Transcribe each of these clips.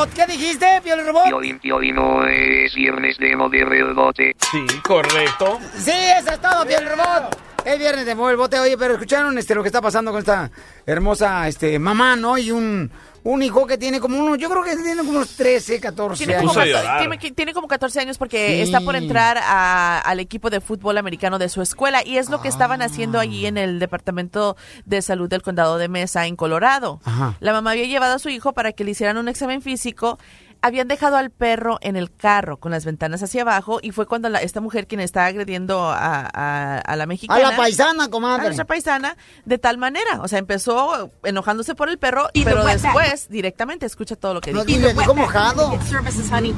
Robot. ¿Qué dijiste, Piel Robot? No es viernes de no de rebote. Sí, correcto. Sí, eso es todo, Piel Robot. Es viernes de mover el bote, oye, pero escucharon este lo que está pasando con esta hermosa este mamá, ¿no? Y un, un hijo que tiene como uno, yo creo que tiene como unos 13, 14 Tiene años. como, tiene, tiene como 14 años porque Sí. está por entrar a- al equipo de fútbol americano de su escuela y es lo que estaban haciendo allí en el Departamento de Salud del Condado de Mesa, en Colorado. Ajá. La mamá había llevado a su hijo para que le hicieran un examen físico. Habían dejado al perro en el carro con las ventanas hacia abajo y fue cuando la- esta mujer quien está agrediendo a, a- a la A mexicana. la paisana, a comadre. nuestra paisana de tal manera, o sea, empezó enojándose por el perro, Y pero después directamente escucha todo lo que No, dijo. y le dijo mojado. Services, honey.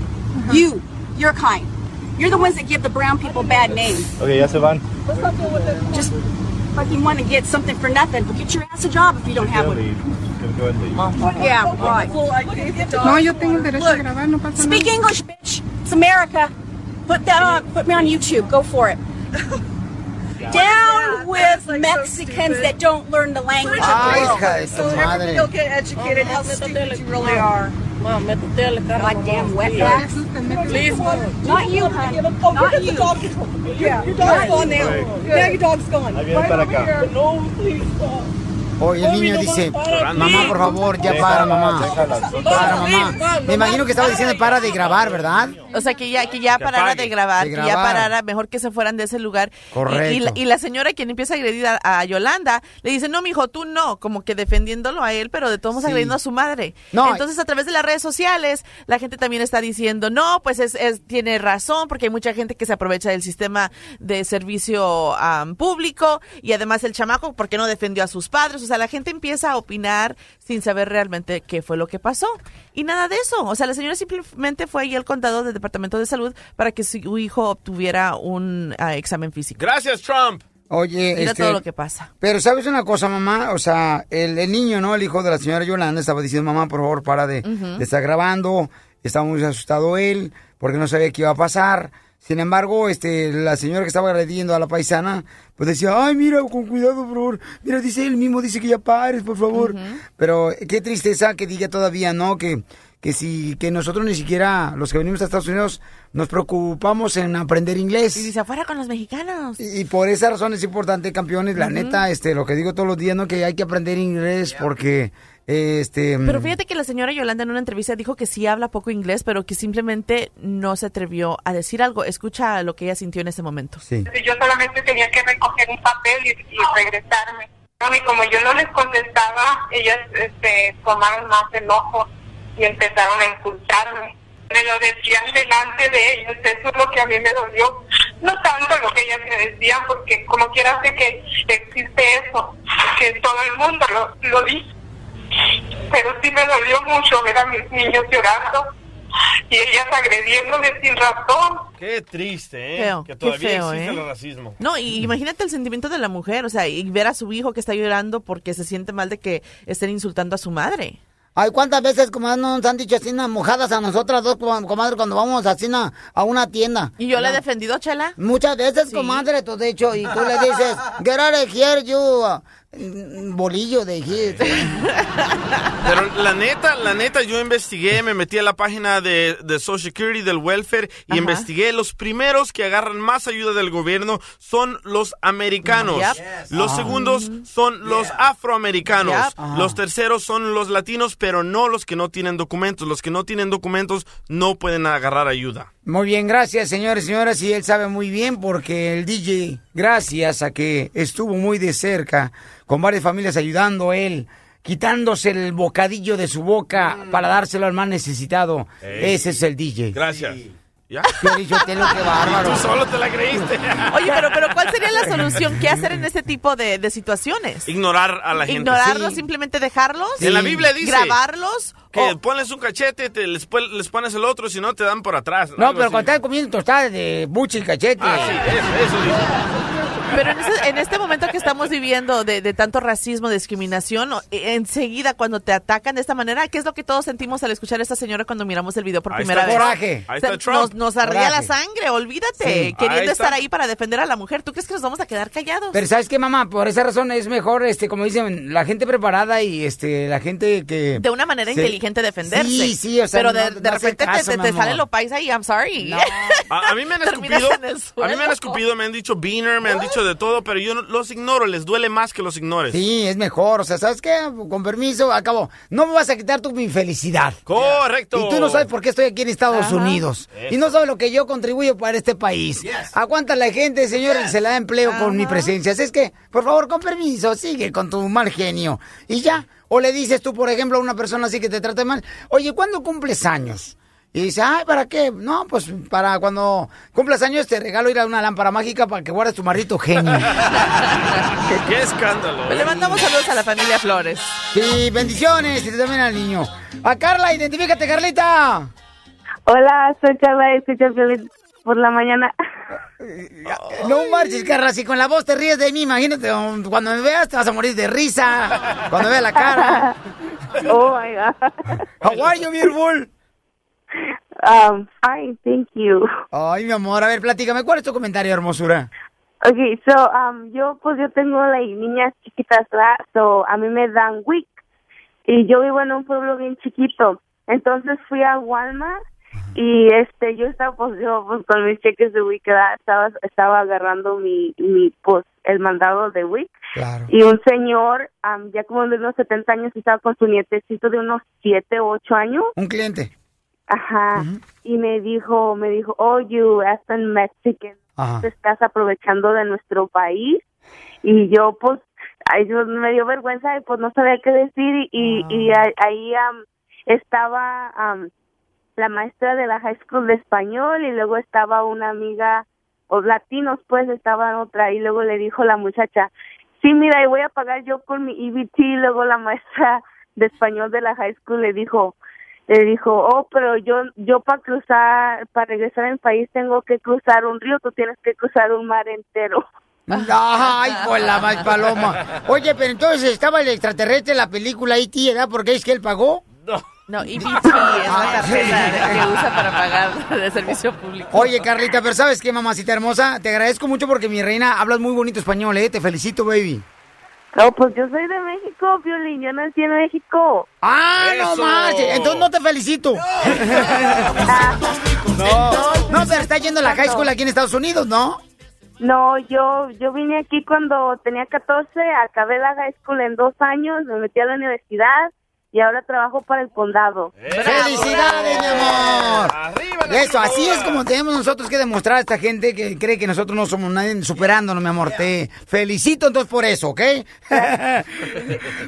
You, your kind. You're the ones that give the brown people bad names. Ok, ya se van. Just fucking want to get something for nothing. But get your ass a job if you don't have one. Yeah, right. No, yo tengo el derecho a grabar, no pasa Speak. English, bitch. It's America. Put that on. Put me on YouTube. Go for it. Down with Mexicans that don't learn the language of Ay, the world. hija de tu madre. get educated. How stupid you really are. Goddamn wetbacks. Please. Not you, honey. Not you. Yeah, Your dog's gone now. Now your dog's gone. Ahí viene para acá. Oye, el niño dice, mamá, por favor, ya para, mamá. Para, mamá. Me imagino que estaba diciendo para de grabar, ¿verdad? O sea, que ya, que ya parara de grabar, que ya parara, mejor que se fueran de ese lugar. Y- Correcto. Y, la, y la señora quien empieza a agredir a, a Yolanda, le dice, no, mijo, tú no, como que defendiéndolo a él, pero de todos modos Sí. agrediendo a su madre. No. Entonces, a través de las redes sociales, la gente también está diciendo, no, pues es, es- tiene razón, porque hay mucha gente que se aprovecha del sistema de servicio público, y además el chamaco, ¿por qué no defendió a sus padres? O sea, la gente empieza a opinar sin saber realmente qué fue lo que pasó. Y nada de eso. O sea, la señora simplemente fue ahí al condado del Departamento de Salud para que su hijo obtuviera un ah, examen físico. Gracias, Trump. Oye, Mira este, todo lo que pasa. Pero sabes una cosa, mamá, o sea, el, el niño, ¿no? El hijo de la señora Yolanda estaba diciendo, mamá, por favor, para de, de estar grabando. Estaba muy asustado él porque no sabía qué iba a pasar. Sin embargo, este, la señora que estaba agrediendo a la paisana, pues decía, ay, mira, con cuidado, por favor. Mira, dice él mismo, dice que ya pares, por favor. Pero qué tristeza que diga todavía, ¿no? Que, que si, que nosotros ni siquiera, los que venimos a Estados Unidos, nos preocupamos en aprender inglés. Y dice, afuera con los mexicanos. Y, y por esa razón es importante, campeones, la neta, este, lo que digo todos los días, ¿no? Que hay que aprender inglés porque, este... Pero fíjate que la señora Yolanda en una entrevista dijo que sí habla poco inglés, pero que simplemente no se atrevió a decir algo. Escucha lo que ella sintió en ese momento. Sí. Yo solamente tenía que recoger un papel y, y regresarme. Y como yo no les contestaba, ellas este, tomaron más enojo y empezaron a insultarme. Me lo decían delante de ellos, eso es lo que a mí me dolió. No tanto lo que ellas me decían, porque como quiera sé que existe eso, que todo el mundo lo, lo dice. Pero sí me dolió mucho ver a mis niños llorando y ellas agrediéndome sin razón. Qué triste, ¿eh? Feo, que qué todavía feo, existe ¿eh? el racismo. No, y imagínate el sentimiento de la mujer, o sea, y ver a su hijo que está llorando porque se siente mal de que estén insultando a su madre. Ay, ¿cuántas veces, comadre, nos han dicho así, mojadas a nosotras dos, com- comadre, cuando vamos así na, a una tienda? ¿Y yo le he defendido, Chela? Muchas veces, comadre, tú de hecho, y tú le dices, get out of here, you, uh, bolillo de hit. Pero la neta, la neta, yo investigué, me metí a la página de, de Social Security, del welfare, y Ajá. investigué. Los primeros que agarran más ayuda del gobierno son los americanos. Yep. Los Ah. segundos son los afroamericanos. Yep. Ajá. Los terceros son los latinos, pero no los que no tienen documentos. Los que no tienen documentos no pueden agarrar ayuda. Muy bien, gracias, señores y señoras. Y él sabe muy bien porque el DJ, gracias a que estuvo muy de cerca con varias familias ayudando a él, quitándose el bocadillo de su boca para dárselo al más necesitado. Ey. Ese es el DJ. Gracias. ¿Ya? Piolín Sotelo, qué bárbaro. Tú solo te la creíste. Oye, pero, pero ¿cuál sería la solución? ¿Qué hacer en este tipo de, de situaciones? Ignorar a la gente. ¿Ignorarlos, simplemente dejarlos? En la Biblia dice. ¿Grabarlos? Que pones un cachete, te, les, pon- les pones el otro, si no te dan por atrás. No, pero así. cuando estás comiendo tostadas de buche y cachete. Ah, sí, eso, eso dice. Pero en, ese- en este momento que estamos viviendo de, de tanto racismo, discriminación, e- enseguida cuando te atacan de esta manera, ¿qué es lo que todos sentimos al escuchar a esta señora cuando miramos el video por Ahí primera está vez? coraje. Ahí está Trump. Nos, nos la sangre, olvídate, Sí. Queriendo estar ahí para defender a la mujer. ¿Tú crees que nos vamos a quedar callados? Pero sabes qué, mamá, por esa razón es mejor, este, como dicen, la gente preparada y este, la gente que de una manera inteligente defenderse. Sí, sí, o sea, Pero de, no de repente te- caso, te, sale lo paisa y I'm sorry. A, a mí me han escupido, a mí me han escupido, me han dicho beaner, me han dicho de todo, pero yo no- los ignoro, les duele más que los ignores. Sí, es mejor, o sea, ¿sabes qué? Con permiso, acabo. No me vas a quitar tú mi felicidad. Correcto. Y tú no sabes por qué estoy aquí en Estados Ajá. Unidos. Eso. Y no sabes lo que yo contribuyo para este país. Aguanta la gente, señor, y se le da empleo con mi presencia. Así es que, por favor, con permiso, sigue con tu mal genio. Y ya. O le dices tú, por ejemplo, a una persona así que te trata mal, oye, ¿cuándo cumples años? Y dice, ay, ¿para qué? No, pues para cuando cumplas años te regalo ir a una lámpara mágica para que guardes tu marrito genio. Qué escándalo. Pues le mandamos saludos a la familia Flores. Sí, bendiciones y también al niño. A Carla, identifícate, Carlita. Hola, soy Carla y escucho el violín por la mañana. No marches, Carla, si con la voz te ríes de mí, imagínate, cuando me veas te vas a morir de risa, cuando veas la cara. Oh my god. How are you, beautiful? Um, fine, thank you. Ay, mi amor, a ver, platícame, ¿cuál es tu comentario, hermosura? Okay, so, um, yo, pues, yo tengo like, niñas chiquitas, ¿verdad? So, a mí me dan WIC. Y yo vivo en un pueblo bien chiquito. Entonces fui a Walmart y este, yo estaba, pues, yo, pues, con mis cheques de WIC, ¿verdad? Estaba, estaba agarrando mi, mi, pues, el mandado de WIC. Claro. Y un señor, am, ya como de unos 70 años, estaba con su nietecito de unos 7 o 8 años. Un cliente. Ajá. Y me dijo, me dijo, oh, you Aspen Mexican, Ajá. te estás aprovechando de nuestro país. Y yo, pues, yo, me dio vergüenza y pues no sabía qué decir. Y, y ahí- ahí am, estaba am, la maestra de la high school de español y luego estaba una amiga, o latinos, pues, estaba otra. Y luego le dijo la muchacha, sí, mira, y voy a pagar yo por mi EBT. Y luego la maestra de español de la high school le dijo, le dijo, oh, pero yo, yo para cruzar, para regresar al país tengo que cruzar un río, tú tienes que cruzar un mar entero. Ay, con la más paloma. Oye, pero entonces estaba el extraterrestre en la película E.T., ¿verdad? Porque es que él pagó. No, EBT es la tarjeta que usa para pagar de servicio público. Oye, Carlita, pero ¿sabes qué, mamacita hermosa? Te agradezco mucho porque mi reina hablas muy bonito español, ¿eh? Te felicito, baby. No, pues yo soy de México, Violín, yo nací en México. ¡Ah, no más! Entonces no te felicito. No, no, pero está yendo a la high school aquí en Estados Unidos, ¿no? No, yo yo vine aquí cuando tenía 14, acabé la high school en dos años, me metí a la universidad y ahora trabajo para el condado. ¡Felicidades, mi amor! Eso, así es como tenemos nosotros que demostrar a esta gente que cree que nosotros no somos nadie superándonos, mi amor. Te felicito entonces por eso, ¿ok?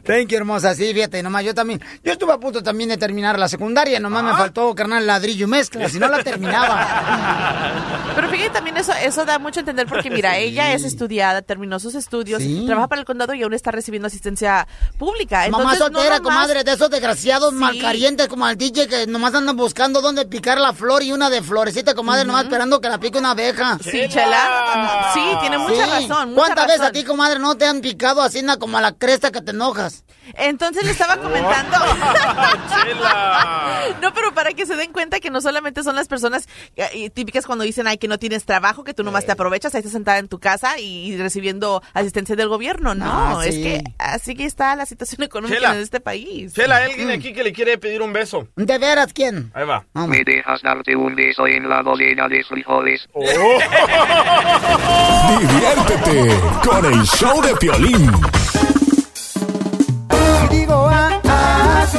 Thank you, hermosa. Sí, fíjate, nomás yo también. Yo estuve a punto también de terminar la secundaria, nomás me faltó, carnal, ladrillo y mezcla, si no la terminaba. Pero fíjate, también eso, eso da mucho a entender porque, mira, ella es estudiada, terminó sus estudios, Sí. trabaja para el condado y aún está recibiendo asistencia pública. Mamá Entonces, no soltera, nomás- comadre, de esos desgraciados malcarientes como al DJ que nomás andan buscando dónde picar la flor y una de florecita, comadre, nomás esperando que la pique una abeja. Sí, Chela. Sí, tiene mucha razón, mucha ¿Cuántas veces a ti, comadre, no te han picado así como a la cresta que te enojas? Entonces le estaba comentando. no, pero para que se den cuenta que no solamente son las personas eh, típicas cuando dicen, ay, que no tienes trabajo, que tú nomás te aprovechas, ahí estás sentada en tu casa y, recibiendo asistencia del gobierno. No, Ah, es que así que está la situación económica Chela. en este país. Chela, alguien aquí que le quiere pedir un beso. ¿De veras quién? Ahí va. ¿Me dejas darte un beso en la docena de frijoles? Diviértete con el show de Piolín.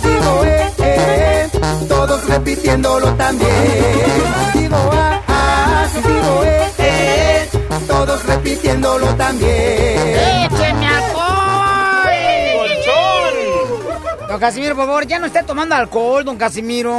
Digo eh, eh, todos repitiéndolo también. Digo ah, ah, digo eh, eh, todos repitiéndolo también. ¡Écheme alcohol! Don Casimiro, por favor, ya no esté tomando alcohol, don Casimiro.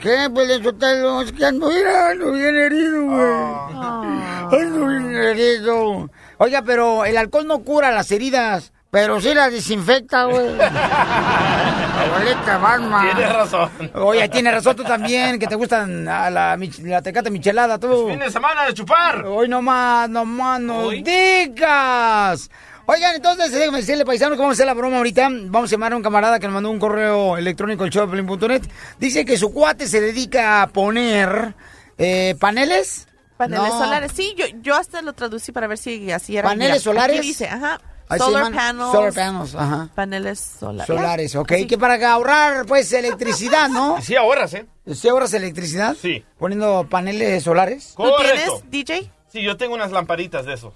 ¿Qué? Pues solté es que ando, mira, ando bien herido, güey. Ando bien herido. Oiga, pero el alcohol no cura las heridas, pero sí las desinfecta, güey. Abuelita Batman. Tienes razón. Oye, tiene razón tú también, que te gustan a la, la tecata michelada, tú. Fin de semana de chupar. Hoy nomás, nomás no digas. Oigan, entonces, déjame decirle, paisano, que vamos a hacer la broma ahorita. Vamos a llamar a un camarada que nos mandó un correo electrónico al showpelín.net. Dice que su cuate se dedica a poner eh, paneles. Paneles No. solares, sí, yo, yo hasta lo traducí para ver si así era. ¿Paneles Mira, solares? Aquí dice, ajá. Solar panels. solar panels, ajá. Paneles solares. Solares, ok. Que para ahorrar, pues, electricidad, ¿no? Sí, ahorras, ¿eh? ¿Sí ahorras electricidad? Sí. Poniendo paneles solares. Correcto. DJ? Sí, yo tengo unas lamparitas de eso.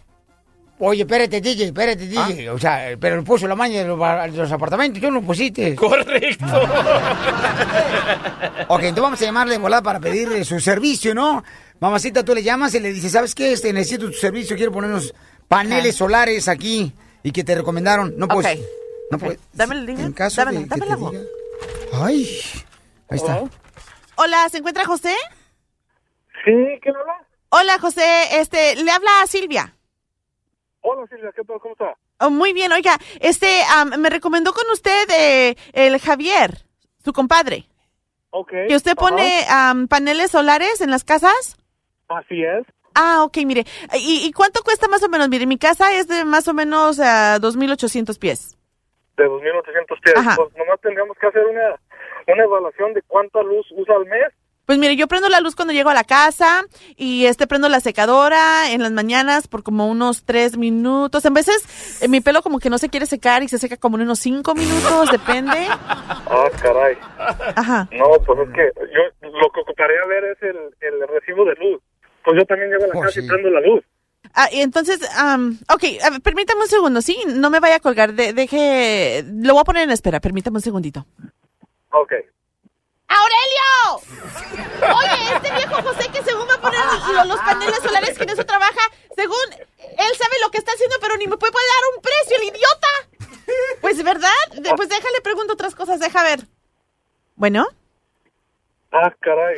Oye, espérate, DJ, espérate, DJ. O sea, pero él puso la maña de los, de los apartamentos, tú no pusiste. Correcto. ok, entonces vamos a llamarle de volada para pedirle su servicio, ¿no? Mamacita, tú le llamas y le dices, ¿sabes qué? Este, necesito tu servicio, quiero poner unos paneles solares aquí y que te recomendaron. No pues, Ok. no pues. Dame el link. En caso Dámela, de que te diga- Ay, ahí está. Hola, ¿se encuentra José? Sí, ¿quién habla? Hola, José. Este, le habla a Silvia. Hola Silvia, ¿qué tal? ¿Cómo está? Oh, muy bien, oiga, este, am, me recomendó con usted eh, el Javier, su compadre. Ok. Que usted pone am, paneles solares en las casas. Así es. Ah, ok, mire. ¿Y, y cuánto cuesta más o menos? Mire, mi casa es de más o menos a 2.800 pies. De 2.800 pies. Ajá. Pues nomás tendríamos que hacer una, una evaluación de cuánta luz usa al mes. Pues mire, yo prendo la luz cuando llego a la casa y este prendo la secadora en las mañanas por como unos tres minutos. En veces eh, mi pelo como que no se quiere secar y se seca como en unos cinco minutos, depende. Ah, caray. Ajá. No, pues es que yo lo que ocuparía ver es el, el recibo de luz. Pues yo también llego a la casa y prendo la luz. Ah, y entonces, am, ok, a ver, permítame un segundo, ¿sí? No me vaya a colgar, de- deje, lo voy a poner en espera, permítame un segundito. Ok. ¡Aurelio! Oye, este viejo José que según va a poner lo- los paneles solares que en eso trabaja, según él sabe lo que está haciendo, pero ni me puede dar un precio, el idiota. Pues, ¿verdad? De- pues déjale pregunto otras cosas, deja ver. Bueno, Ah, caray.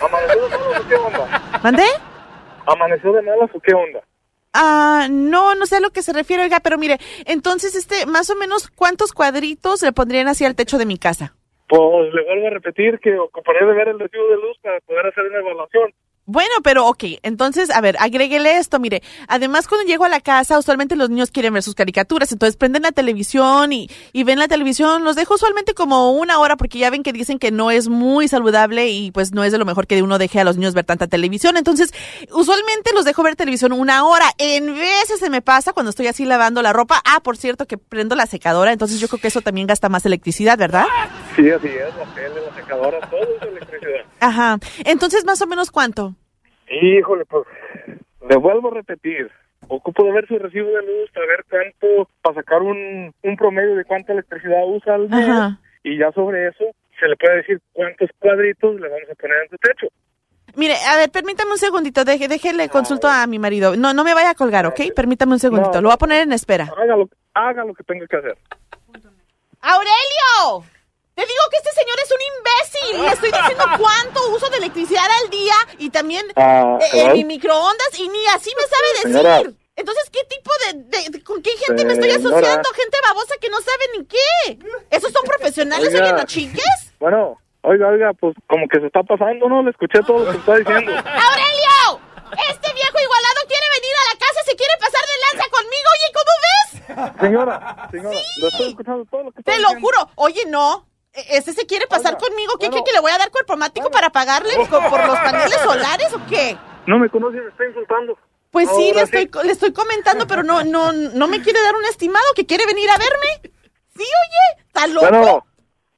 ¿Amaneció de malas o qué onda? ¿mandé? ¿Amaneció de malas o qué onda? Ah, no, no sé a lo que se refiere, oiga, pero mire, entonces, este, más o menos, ¿cuántos cuadritos le pondrían así al techo de mi casa? Pues le vuelvo a repetir que ocuparía de ver el recibo de luz para poder hacer una evaluación. Bueno, pero ok, entonces, a ver, agréguele esto, mire, además cuando llego a la casa, usualmente los niños quieren ver sus caricaturas, entonces prenden la televisión y, y ven la televisión, los dejo usualmente como una hora porque ya ven que dicen que no es muy saludable y pues no es de lo mejor que uno deje a los niños ver tanta televisión, entonces usualmente los dejo ver televisión una hora, en veces se me pasa cuando estoy así lavando la ropa, ah, por cierto que prendo la secadora, entonces yo creo que eso también gasta más electricidad, ¿verdad? Sí, así es, la tele, la secadora, todo es. Ajá, entonces más o menos cuánto? Híjole, pues le vuelvo a repetir. Ocupo de ver su recibo de luz para ver cuánto, para sacar un, un promedio de cuánta electricidad usa al mes. Ajá. Y ya sobre eso se le puede decir cuántos cuadritos le vamos a poner en su techo. Mire, a ver, permítame un segundito, deje, déjele consulto a mi marido. No, no me vaya a colgar, ¿ok? Permítame un segundito, No. lo voy a poner en espera. Haga lo, haga lo que tenga que hacer. ¡Aurelio! Te digo que este señor es un imbécil. Le estoy diciendo cuánto uso de electricidad al día y también Ah, eh, en hello. mi microondas y ni así me sabe decir. Señora. Entonces, ¿qué tipo de, de- de- con qué gente me estoy asociando? Gente babosa que no sabe ni qué. ¿Esos son profesionales? Oiga. Oye, no chingues. Bueno, oiga, oiga, pues como que se está pasando, ¿no? Le escuché todo lo que está diciendo. ¡Aurelio! Este viejo igualado quiere venir a la casa, se quiere pasar de lanza conmigo. Oye, ¿cómo ves? Señora, señora, le estoy escuchando todo lo que está Te lo juro. Oye, no. E- Ese se quiere pasar conmigo. ¿Qué, qué, qué, le voy a dar cuerpo mático para pagarle por los paneles solares o qué? No me conoce, me está insultando. Pues sí, le estoy, le estoy comentando, pero no, no, no me quiere dar un estimado que quiere venir a verme. Sí, oye, ¿está loco? Bueno,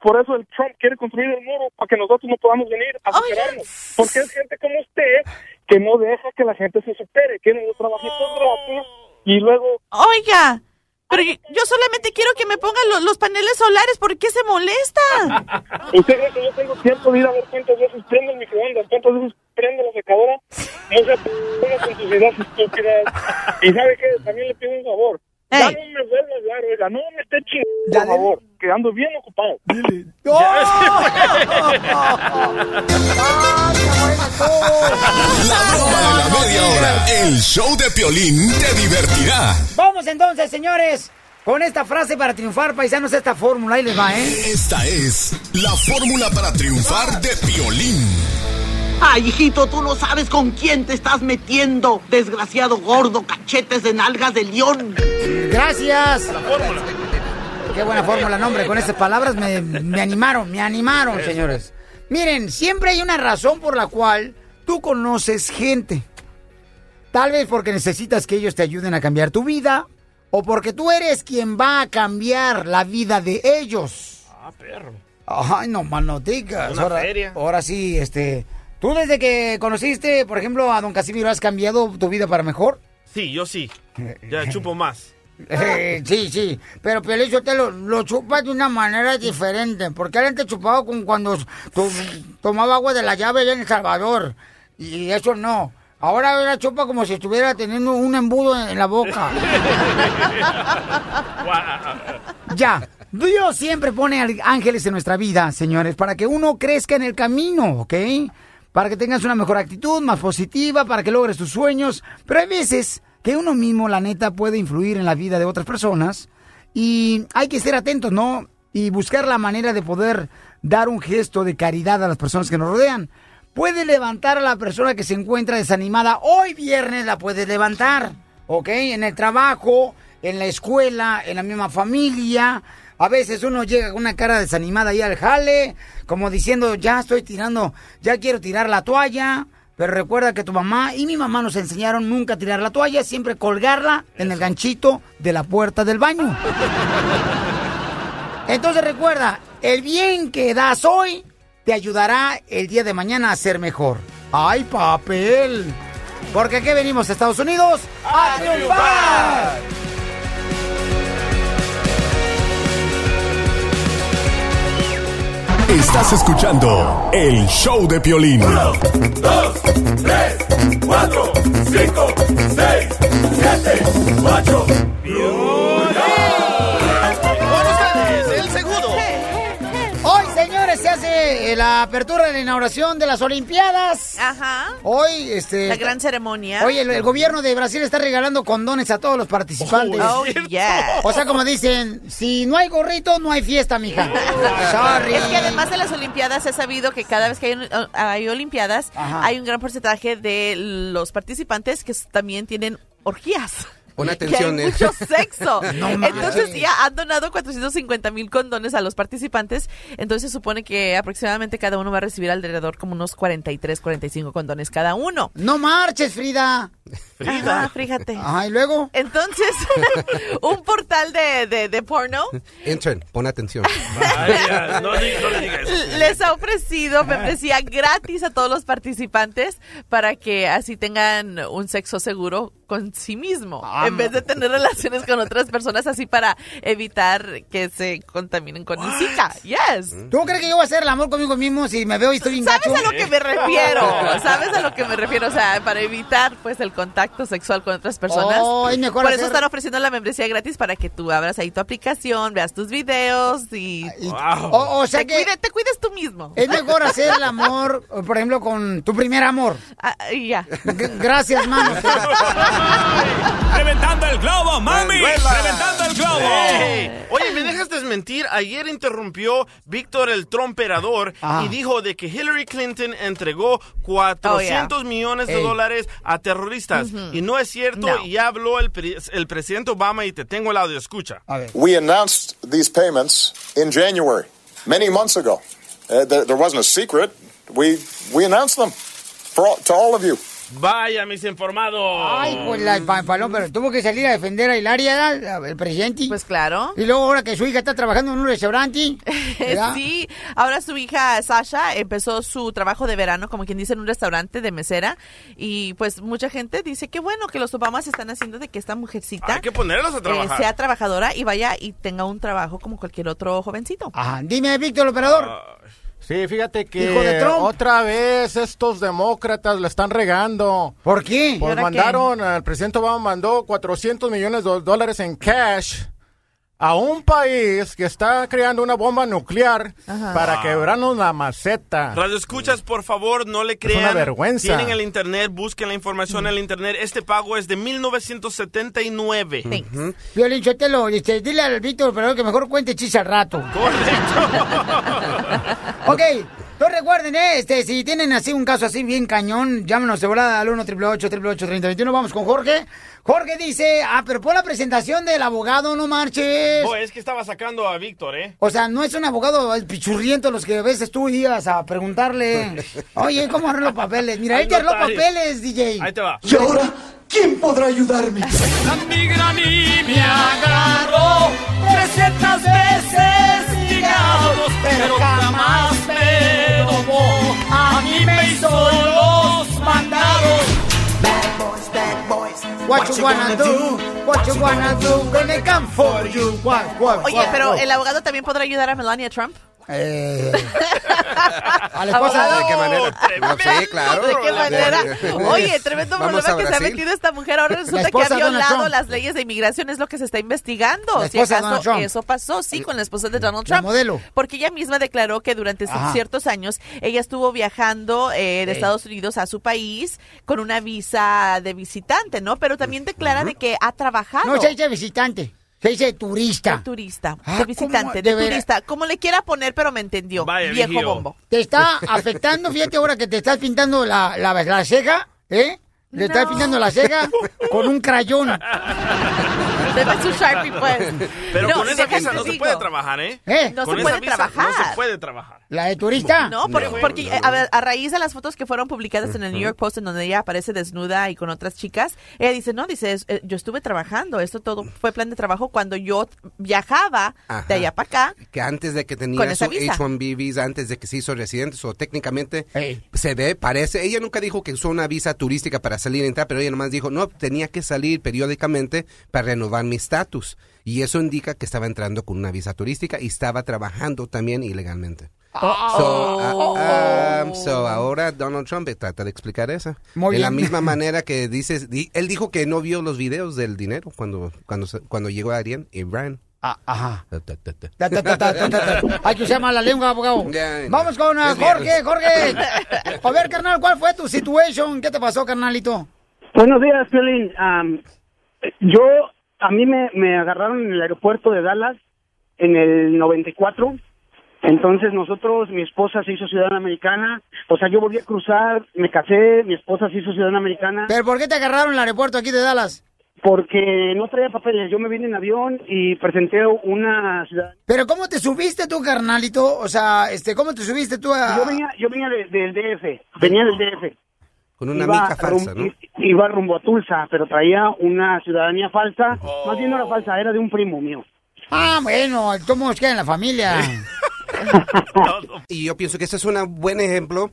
por eso el Trump quiere construir el muro para que nosotros no podamos venir a superarnos. Porque es gente como usted que no deja que la gente se supere, quieren los trabajitos gratis y luego Oiga, pero yo, solamente quiero que me pongan lo- los paneles solares. ¿Por qué se molesta? ¿Usted cree que yo tengo tiempo de ir a ver cuántas veces prende el microondas, cuántas veces prende la secadora? No se ponga con sus ideas estúpidas. Y sabe que también le pido un favor. Ya no me vuelva a hablar, oiga, no me esté chingando, por favor, que ando bien ocupado. La broma de la media hora. El show de Piolín te divertirá. Vamos entonces, señores, con esta frase para triunfar, paisanos, esta fórmula. Ahí les va, ¿eh? Esta es la fórmula para triunfar de Piolín. Ay, hijito, tú no sabes con quién te estás metiendo, desgraciado gordo, cachetes de nalgas de león. Gracias. Qué buena fórmula, no, hombre. Con estas palabras me, me animaron, me animaron, señores. Miren, siempre hay una razón por la cual tú conoces gente. Tal vez porque necesitas que ellos te ayuden a cambiar tu vida o porque tú eres quien va a cambiar la vida de ellos. Ah, perro. Ay, no más no digas. Una Ahora, feria. ahora sí, este... ¿Tú desde que conociste, por ejemplo, a don Casimiro has cambiado tu vida para mejor? Sí, yo sí. Ya chupo más. Eh, sí, sí, pero Piolín te lo, lo chupas de una manera diferente, porque él antes chupaba con cuando to- tomaba agua de la llave allá en El Salvador, y eso no. Ahora la chupa como si estuviera teniendo un embudo en la boca. Ya, Dios siempre pone ángeles en nuestra vida, señores, para que uno crezca en el camino, ¿ok? Para que tengas una mejor actitud, más positiva, para que logres tus sueños. Pero hay veces que uno mismo, la neta, puede influir en la vida de otras personas y hay que ser atentos, ¿no? Y buscar la manera de poder dar un gesto de caridad a las personas que nos rodean. Puede levantar a la persona que se encuentra desanimada. Hoy viernes la puede levantar, ¿ok? En el trabajo, en la escuela, en la misma familia. A veces uno llega con una cara desanimada ahí al jale, como diciendo, ya estoy tirando, ya quiero tirar la toalla. Pero recuerda que tu mamá y mi mamá nos enseñaron nunca a tirar la toalla, siempre colgarla en el ganchito de la puerta del baño. Entonces recuerda, el bien que das hoy te ayudará el día de mañana a ser mejor. ¡Ay, papel! Porque aquí venimos a Estados Unidos a triunfar. Estás escuchando el show de Piolín. Uno, dos, tres, cuatro, cinco, seis, siete, ocho. Piolín. Eh, la apertura de la inauguración de las Olimpiadas. Ajá. Hoy, este. La gran ceremonia. Oye, el, el gobierno de Brasil está regalando condones a todos los participantes. Oh, yeah. O sea, como dicen, si no hay gorrito, no hay fiesta, mija. Sorry. Es que además de las Olimpiadas he sabido que cada vez que hay, Olimpiadas Ajá. hay un gran porcentaje de los participantes que también tienen orgías. Pon Que atención, hay eh. mucho sexo. No Entonces ya han donado 450 mil condones a los participantes. Entonces se supone que aproximadamente cada uno va a recibir alrededor como unos 43, 45 condones cada uno. No marches, Frida. Ajá, fíjate. Ajá, ¿y luego? Entonces, un portal de, de, de porno Intern, pon atención. Vaya, no, di- no le digas. les ha ofrecido membresía gratis a todos los participantes para que así tengan un sexo seguro con sí mismo, en vez de tener relaciones con otras personas así para evitar que se contaminen con el Zika. Yes. ¿Tú crees que yo voy a hacer el amor conmigo mismo si me veo y estoy ¿Sabes gacho? a lo que me refiero? ¿Sabes a lo que me refiero? O sea, para evitar pues el contacto sexual con otras personas. Oh, es mejor Por eso están ofreciendo la membresía gratis para que tú abras ahí tu aplicación, veas tus videos y, O, o sea te, que cuide- te cuides tú mismo. es mejor hacer el amor, por ejemplo, con tu primer amor. Ah, ya. Gracias, mano. ¡Reventando el globo, mami! Manuela. ¡Reventando el globo! Ey. Oye, ¿me dejas desmentir? Ayer interrumpió Víctor el tromperador Ajá. y dijo de que Hillary Clinton entregó 400 millones de Ey. dólares a terroristas. Y no es cierto, No. y habló el, pre- el presidente Obama y te tengo el audio, escucha. A ver. We announced these payments in January, many months ago. Uh, there, there wasn't a secret. We we announced them for all, to all of you. Vaya, mis informados. Ay, pues la pa- paloma, pero tuvo que salir a defender a Hilaria, el presidente. Pues claro. Y luego ahora que su hija está trabajando en un restaurante. Sí, ahora su hija Sasha empezó su trabajo de verano, como quien dice, en un restaurante de mesera. Y pues mucha gente dice que bueno que los Obamas están haciendo de que esta mujercita Hay que ponerlos a eh, sea trabajadora y vaya y tenga un trabajo como cualquier otro jovencito. Ajá, dime, Víctor, el operador. Sí, fíjate que Hijo de Trump. otra vez estos demócratas la están regando. ¿Por qué? Pues ahora qué? mandaron, el presidente Obama mandó 400 millones de dólares en cash a un país que está creando una bomba nuclear Ajá. para Wow. quebrarnos la maceta. Radio escuchas, por favor, no le crean. una vergüenza. Tienen el internet, busquen la información en el internet. Este pago es de 1979. Violín Chotelo, este, dile al Víctor, operador, que mejor cuente chiste al rato. ok, entonces recuerden, eh, este, si tienen así un caso así bien cañón, llámenos de volada al 1 888 3021 Vamos con Jorge. Jorge dice, ah, pero por la presentación del abogado, no marches. Oh, es que estaba sacando a Víctor, ¿eh? O sea, no es un abogado pichurriento los que a veces tú ibas a preguntarle, oye, ¿cómo arreglo papeles? Mira, él te arregló papeles, DJ. Ahí te va. ¿Y ahora quién podrá ayudarme? La migra a mí me agarró 300 veces ligados, pero jamás me domó. A mí me hizo los mandados. Bad boys, bad boys. What you wanna do? What you wanna do when they come for you? What, what, Oye, what, pero what? el abogado también podrá ayudar a Melania Trump. Eh, a la esposa ¿De qué manera? No, sí, claro. ¿De qué manera? Oye, tremendo problema que se ha metido esta mujer. Ahora resulta que ha violado las leyes de inmigración. Es lo que se está investigando. La Si esposa de acaso Donald Trump. eso pasó, sí, con la esposa de Donald La Trump. modelo. Porque ella misma declaró que durante Ajá. ciertos años ella estuvo viajando eh, de. Estados Unidos a su país con una visa de visitante, ¿no? Pero también declara de que ha trabajado. no se dice visitante, se dice turista. De turista, Ah, de visitante, de, turista, como le quiera poner, pero me entendió. Vaya, Viejo bombo. Te está afectando, fíjate ahora que te estás pintando la, la, la ceja, ¿eh? Le estás pintando la ceja con un crayón. Debe su Sharpie, pues. Pero No, con esa visa no se puede trabajar, ¿eh? ¿Eh? No Con se puede trabajar. No se puede trabajar. ¿La de turista? No, por- No. porque eh, a, a raíz de las fotos que fueron publicadas en el New York Post, en donde ella aparece desnuda y con otras chicas, ella dice, no, dice, es- eh, yo estuve trabajando, esto todo fue plan de trabajo cuando yo viajaba de Ajá. allá para acá. que antes de que tenía esa su visa. H1B visa, antes de que se hizo residente, o técnicamente se ve, parece, ella nunca dijo que usó una visa turística para salir y entrar, pero ella nomás dijo, no, tenía que salir periódicamente para renovar mi estatus. Y eso indica que estaba entrando con una visa turística y estaba trabajando también ilegalmente. Oh. So, ah, ah, so, ahora Donald Trump trata de explicar eso. Muy de la bien. misma manera que dices, di- él dijo que no vio los videos del dinero cuando, cuando, se- cuando llegó a Arián, Iran. Ah, ajá. Hay que usar más la lengua, abogado. Vamos con. Jorge, Jorge. A ver, carnal, ¿cuál fue tu situation? ¿Qué te pasó, carnalito? Buenos días, Piolín. Am, yo, a mí me, me agarraron en el aeropuerto de Dallas en el 94. Entonces nosotros, mi esposa se hizo ciudadana americana. O sea, yo volví a cruzar, me casé, mi esposa se hizo ciudadana americana. ¿Pero por qué te agarraron en el aeropuerto aquí de Dallas? Porque no traía papeles. Yo me vine en avión y presenté una ciudadanía. ¿Pero cómo te subiste tú, carnalito? O sea, este, ¿cómo te subiste tú a...? Yo venía, yo venía de- del DF. Venía del DF. Con una Iba mica falsa, ¿no? Iba rumbo a Tulsa, pero traía una ciudadanía falsa. Más bien no era falsa, era de un primo mío. Ah, bueno, ¿cómo queda en la familia? Y yo pienso que ese es un buen ejemplo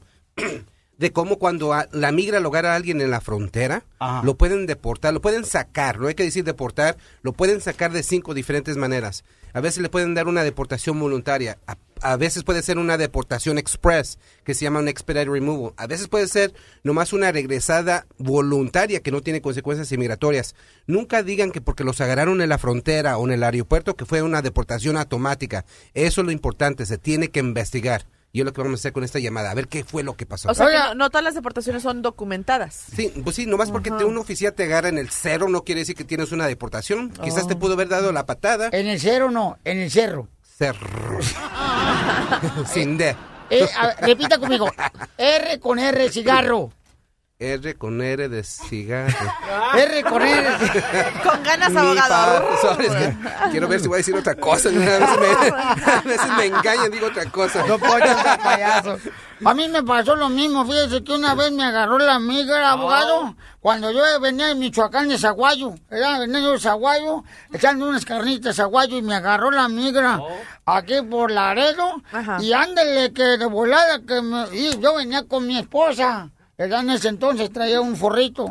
de cómo cuando a- la migra lograr a alguien en la frontera, lo pueden deportar, lo pueden sacar, no hay que decir deportar, lo pueden sacar de cinco diferentes maneras. A veces le pueden dar una deportación voluntaria, a, a veces puede ser una deportación express, que se llama un expedited removal, a veces puede ser nomás una regresada voluntaria que no tiene consecuencias inmigratorias. Nunca digan que porque los agarraron en la frontera o en el aeropuerto que fue una deportación automática. Eso es lo importante, se tiene que investigar. Y es lo que vamos a hacer con esta llamada, a ver qué fue lo que pasó. O sea, que no, no todas las deportaciones son documentadas. Sí, pues sí, nomás porque te- un oficial te agarra en el cero no quiere decir que tienes una deportación. Quizás te pudo haber dado la patada. En el cero no, en el cerro. Cerro. Sin D. Eh, a repita conmigo. R con R, cigarro. R con R de cigarro. R con R. Con ganas, Mi abogado. es que quiero ver si voy a decir otra cosa. A veces me, a veces me engañan, digo otra cosa. No puedo payaso. A mí me pasó lo mismo, fíjese que una vez me agarró la migra, abogado, cuando yo venía de Michoacán de Zaguayo, ¿verdad? venía yo de Zaguayo, echando unas carnitas de Zaguayo y me agarró la migra aquí por Laredo y ándele que de volada que me, y yo venía con mi esposa. ¿Verdad? En ese entonces traía un forrito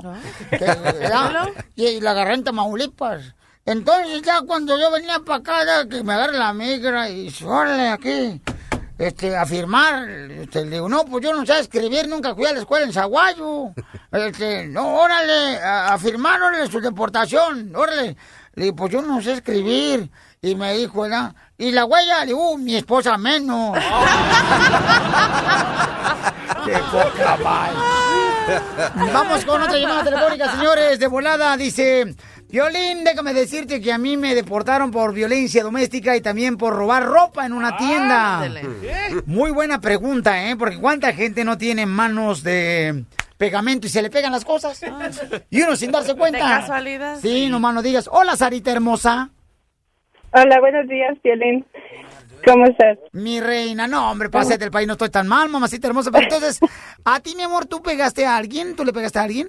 que, ¿verdad? y, y la agarré en Tamaulipas. Entonces ya cuando yo venía para acá, ya que me agarra la migra y órale aquí, este, a firmar, este, le digo, no, pues yo no sé escribir, nunca fui a la escuela en Zaguayo. Este, no, órale, a, a firmar, órale, su deportación, órale. Le digo, pues yo no sé escribir. Y me dijo, ¿verdad? Y la huella, le digo, "Uh, mi esposa menos. ¡Qué poca mal! Vamos con otra llamada telefónica, señores, de volada. Dice, Violín, déjame decirte que a mí me deportaron por violencia doméstica y también por robar ropa en una tienda. Muy buena pregunta, ¿eh? Porque cuánta gente no tiene manos de pegamento y se le pegan las cosas. Y uno sin darse cuenta. De casualidad. Sí, nomás no digas, hola Sarita hermosa. Hola, buenos días, Violín. ¿Cómo estás? Mi reina, no, hombre, pásate del país, no estoy tan mal, mamacita hermosa. Pero entonces, a ti, mi amor, ¿tú pegaste a alguien? ¿Tú le pegaste a alguien?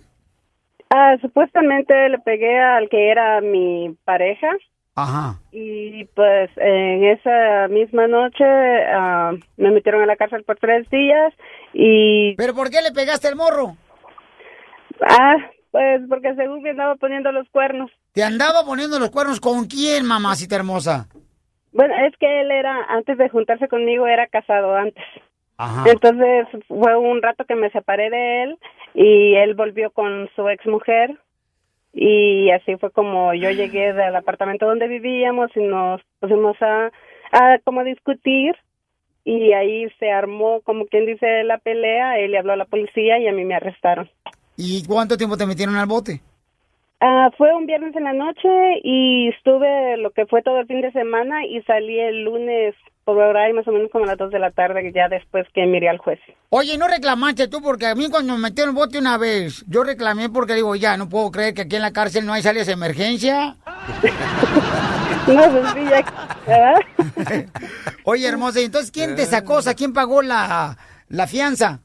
Ah, supuestamente le pegué al que era mi pareja Ajá. y pues en esa misma noche ah, me metieron a la cárcel por tres días y... ¿Pero por qué le pegaste al morro? Ah, pues porque según me andaba poniendo los cuernos. ¿Te andaba poniendo los cuernos con quién, mamacita hermosa? Bueno, es que él era, antes de juntarse conmigo, era casado antes. Ajá. Entonces fue un rato que me separé de él y él volvió con su ex mujer y así fue como yo llegué del apartamento donde vivíamos y nos pusimos a, a como discutir y ahí se armó como quien dice la pelea, él le habló a la policía y a mí me arrestaron. ¿Y cuánto tiempo te metieron al bote? Ah, fue un viernes en la noche y estuve lo que fue todo el fin de semana y salí el lunes por ahí más o menos como a las dos de la tarde ya después que miré al juez. Oye, ¿no reclamaste tú? Porque a mí cuando me metieron al bote una vez, yo reclamé porque digo, ya, no puedo creer que aquí en la cárcel no hay salidas de emergencia. No, pues sí, ya. Oye, hermosa, ¿y entonces quién te sacó? O sea, ¿quién pagó la, la fianza?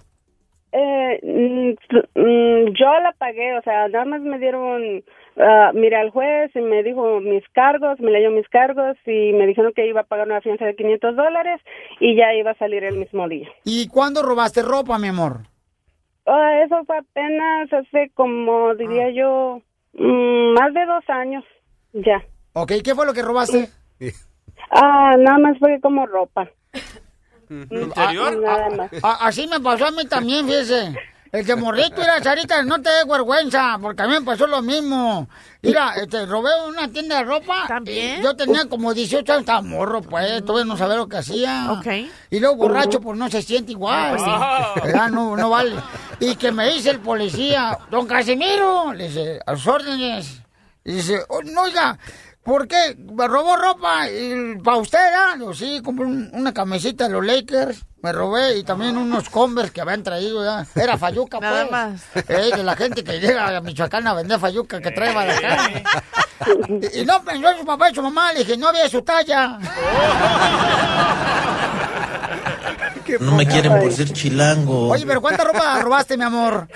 Eh, mm, mm, yo la pagué, o sea, nada más me dieron, ah, miré al juez y me dijo mis cargos, me leyó mis cargos y me dijeron que iba a pagar una fianza de 500 dólares y ya iba a salir el mismo día. ¿Y cuándo robaste ropa, mi amor? Ah, eso fue apenas hace como, diría yo, mm, más de dos años, ya. Ok, ¿qué fue lo que robaste? Ah, nada más fue como ropa. ¿Interior? Nada más. A- así me pasó a mí también, fíjese. El que morrito, mira, Sarita, no te dé vergüenza, porque a mí me pasó lo mismo. Mira, este, robé una tienda de ropa. ¿También? Yo tenía como 18 años, estaba morro, pues, todavía no sabía lo que hacía. Ok. Y luego borracho, pues no se siente igual. Ah, pues. No, no vale. Y que me dice el policía, don Casimiro, le dice, a sus órdenes. Y dice, "Oh, no, oiga, ¿por qué? ¿Me robó ropa para usted? Ah? Sí, compré un- una camiseta de los Lakers, me robé y también unos Converse que habían traído ya. Era Fayuca, Nada pues. más. Eh, de la gente que llega a Michoacán a vender Fayuca que trae para acá. Y, y no pensó en su papá y su mamá, le dije, no había su talla. No me quieren por ser chilango. Oye, pero ¿cuánta ropa robaste, mi amor?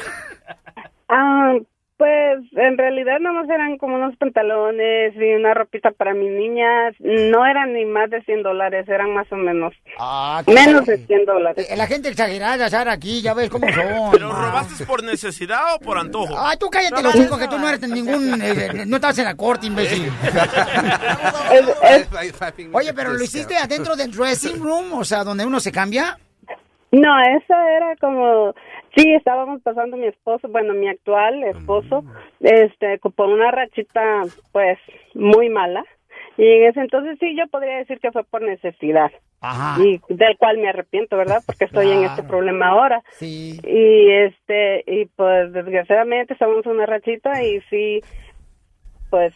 Ah, pues en realidad nomás eran como unos pantalones y una ropita para mis niñas. No eran ni más de 100 dólares, eran más o menos. Ah, Menos de 100 dólares. Eh, La gente exagerada, Sara, aquí, ya ves cómo son. ¿Pero robaste por necesidad o por antojo? Ay, tú cállate los cinco que tú no eres ningún... eh, no estás en la corte, imbécil. Oye, pero lo hiciste adentro del dressing room, o sea, donde uno se cambia. No, eso era como, sí, estábamos pasando mi esposo, bueno, mi actual esposo, este, por una rachita, pues, muy mala. Y en ese entonces sí, yo podría decir que fue por necesidad. Ajá. Y del cual me arrepiento, ¿verdad? Porque estoy en este problema ahora. Sí. Y este, y pues desgraciadamente estábamos en una rachita y sí, pues,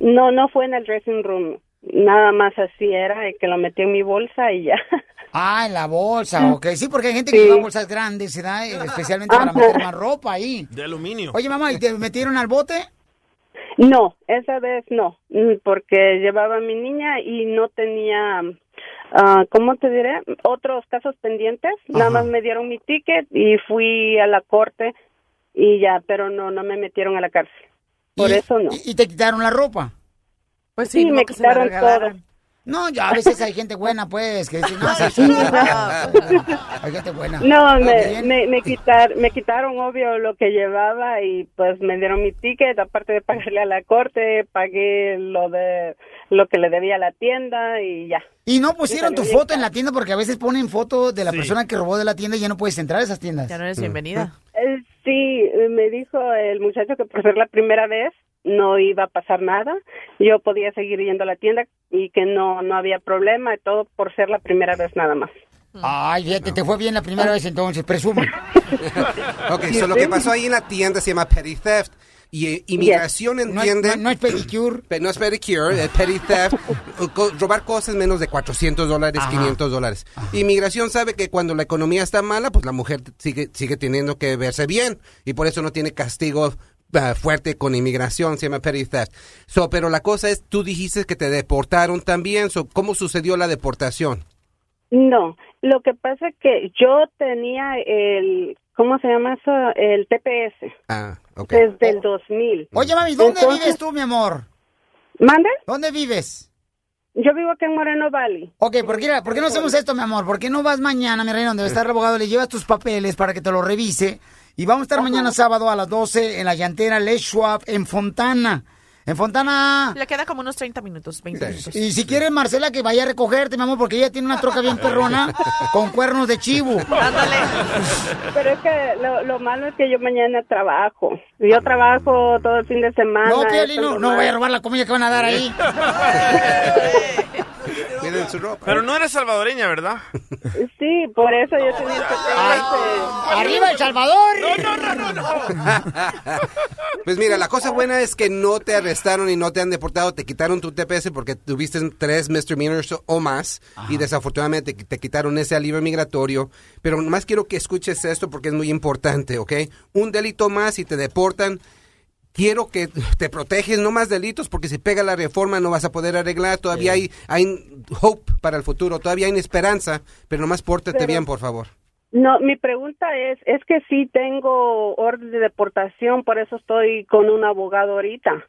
no, no fue en el dressing room. Nada más así era, que lo metí en mi bolsa y ya. Ah, en la bolsa, ok. Sí, porque hay gente que Sí. lleva bolsas grandes, ¿verdad? Eh, Especialmente para meter más ropa ahí. De aluminio. Oye, mamá, ¿y te metieron al bote? No, esa vez no, mm, porque llevaba a mi niña y no tenía, ah, ¿cómo te diré? Otros casos pendientes. Nada más me dieron mi ticket y fui a la corte y ya, pero no, no me metieron a la cárcel. Por ¿Y- eso no. ¿Y te quitaron la ropa? Pues sí, me quitaron todo. No, ya a veces hay gente buena, pues, que dice, no, sí, sí, hay gente buena. No, me, me, me, quitar, me quitaron, obvio, lo que llevaba y pues me dieron mi ticket, aparte de pagarle a la corte, pagué lo de lo que le debía a la tienda y ya. Y no pusieron tu foto en la tienda porque a veces ponen foto de la persona que robó de la tienda y ya no puedes entrar a esas tiendas. Ya no eres bienvenida. Eh, Sí, me dijo el muchacho que por ser la primera vez no iba a pasar nada, yo podía seguir yendo a la tienda y que no no había problema, todo por ser la primera vez nada más. Ay, fíjate, te fue bien la primera vez entonces, presume. Ok, so lo que pasó ahí en la tienda se llama petty theft. Y eh, inmigración entiende... no- no es pedicure. Pe- No es pedicure, es petty theft. Co- robar cosas menos de 400 dólares, Ajá. 500 dólares. Inmigración sabe que cuando la economía está mala, pues la mujer sigue, sigue teniendo que verse bien. Y por eso no tiene castigo ah, fuerte con inmigración, se llama petty theft. So, pero la cosa es, tú dijiste que te deportaron también. So, ¿Cómo sucedió la deportación? No, lo que pasa es que yo tenía el ¿cómo se llama eso? El TPS Ah, ok. desde el 2000. Oye, mami, ¿dónde Entonces- vives tú, mi amor? ¿Mande? ¿Dónde vives? Yo vivo aquí en Moreno Valley. Ok, ¿por qué, ¿por qué no hacemos esto, mi amor? ¿Por qué no vas mañana, mi reina, donde va a estar el abogado? Le llevas tus papeles para que te lo revise. Y vamos a estar mañana sábado a las 12 en la llantera Les Schwab en Fontana. En Fontana. Le queda como unos 30 minutos, 20 minutos. Y si quieres, Marcela, que vaya a recogerte, mi amor, porque ella tiene una troca bien perrona con cuernos de chivo. Pero es que lo, lo malo es que yo mañana trabajo. Yo trabajo todo el fin de semana. No, es no, no voy a robar la comida que van a dar ahí. Miren su ropa. Pero no eres salvadoreña, ¿verdad? Sí, por eso yo tenía el TPS. ¡Arriba El Salvador! No, no, no, no. Pues mira, la cosa buena es que no te arrestaron y no te han deportado, te quitaron tu TPS porque tuviste tres misdemeanors o más y desafortunadamente te quitaron ese alivio migratorio. Pero nomás quiero que escuches esto porque es muy importante, ¿ok? Un delito más y te deportan. Quiero que te proteges, no más delitos, porque si pega la reforma no vas a poder arreglar. Todavía hay, hay hope para el futuro, todavía hay esperanza, pero nomás pórtate Pero- bien, por favor. No, mi pregunta es, es que sí tengo orden de deportación, por eso estoy con un abogado ahorita.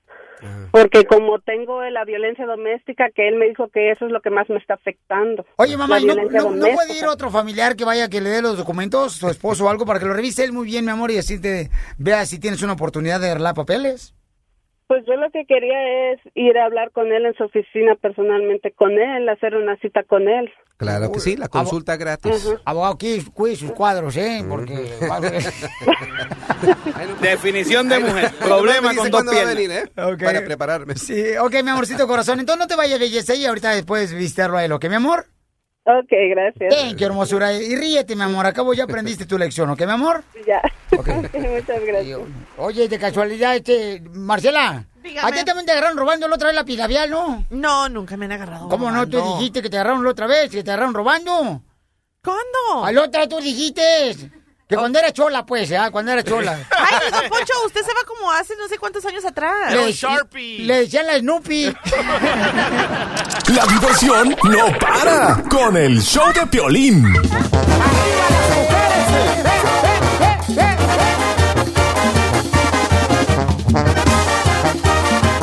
Porque como tengo la violencia doméstica, que él me dijo que eso es lo que más me está afectando. Oye, mamá, La ¿y no, no- puede ir otro familiar que vaya que le dé los documentos, su esposo o algo, para que lo revise él muy bien, mi amor, y así te vea si tienes una oportunidad de arreglar papeles? Pues yo lo que quería es ir a hablar con él en su oficina personalmente con él, hacer una cita con él. Claro que sí, la consulta gratis. Abogado, aquí cuide sus cuadros, ¿eh? Porque... Definición de mujer. Problema con dos piernas. Ok. Para prepararme. Sí, ok, mi amorcito corazón. Entonces no te vayas, belleza, y ahorita después visitarlo a él, ¿ok, mi amor? Ok, gracias. Bien, qué hermosura. Y ríete, mi amor. Acabo ya aprendiste tu lección, ¿ok, mi amor? Ya. Muchas gracias. Oye, de casualidad, este, Marcela. Dígame. A ti también te agarraron robando la otra vez la pilavial, ¿no? No, nunca me han agarrado. ¿Cómo no? Tú dijiste que te agarraron la otra vez, que te agarraron robando. ¿Cuándo? Al otra tú dijiste que cuando era chola, pues, ¿ah? Cuando era chola. Ay, don Poncho, usted se va como hace no sé cuántos años atrás. Le- Le decían la Snoopy. La diversión no para con el show de Piolín.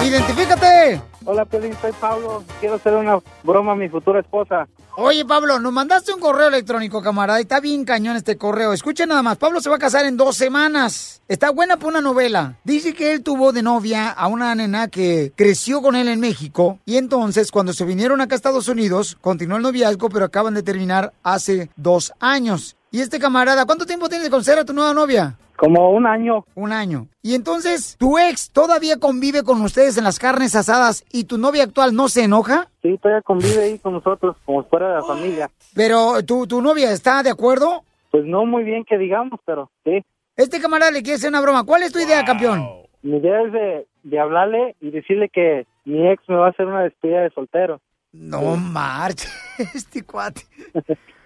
¡Identifícate! Hola, Piolín, soy Pablo. Quiero hacer una broma a mi futura esposa. Oye, Pablo, nos mandaste un correo electrónico, camarada, está bien cañón este correo. Escuchen nada más, Pablo se va a casar en dos semanas. Está buena para una novela. Dice que él tuvo de novia a una nena que creció con él en México, y entonces cuando se vinieron acá a Estados Unidos, continuó el noviazgo, pero acaban de terminar hace dos años. Y este camarada, ¿cuánto tiempo tienes de conocer a tu nueva novia? Como un año. Un año. Y entonces, ¿tu ex todavía convive con ustedes en las carnes asadas y tu novia actual no se enoja? Sí, todavía convive ahí con nosotros, como si fuera de la familia. Pero, ¿tu, tu novia está de acuerdo? Pues no muy bien que digamos, pero sí. Este camarada le quiere hacer una broma. ¿Cuál es tu idea, campeón? Mi idea es de, de hablarle y decirle que mi ex me va a hacer una despedida de soltero. No marches, este cuate.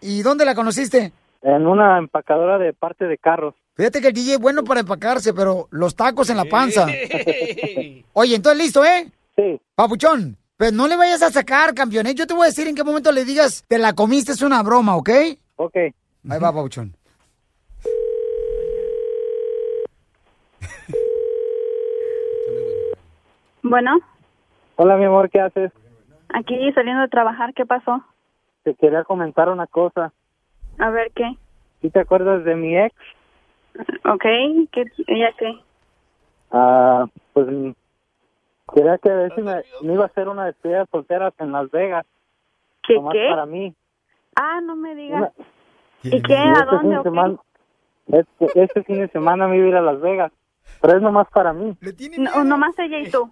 ¿Y dónde la conociste? En una empacadora de parte de carros. Fíjate que el DJ es bueno para empacarse, pero los tacos en la panza. Oye, entonces listo, ¿eh? Sí. Papuchón, pues no le vayas a sacar, campeón. ¿eh? Yo te voy a decir en qué momento le digas, te la comiste, es una broma, ¿ok? Ok. Ahí va, Papuchón. Bueno, Hola, mi amor, ¿qué haces? aquí saliendo de trabajar, ¿qué pasó? Te quería comentar una cosa. A ver, ¿qué? ¿Sí te acuerdas de mi ex? Ok, ¿qué, ¿ella qué? Ah, pues quería que a ver si me, me iba a hacer una despedida de solteras en Las Vegas. ¿Qué, Nomás qué? para mí. Ah, no me digas. Una- ¿Y qué? ¿A este dónde? fin de o qué? semana, este, este fin de semana me iba a ir a Las Vegas, pero es nomás para mí. No, nomás ella y tú.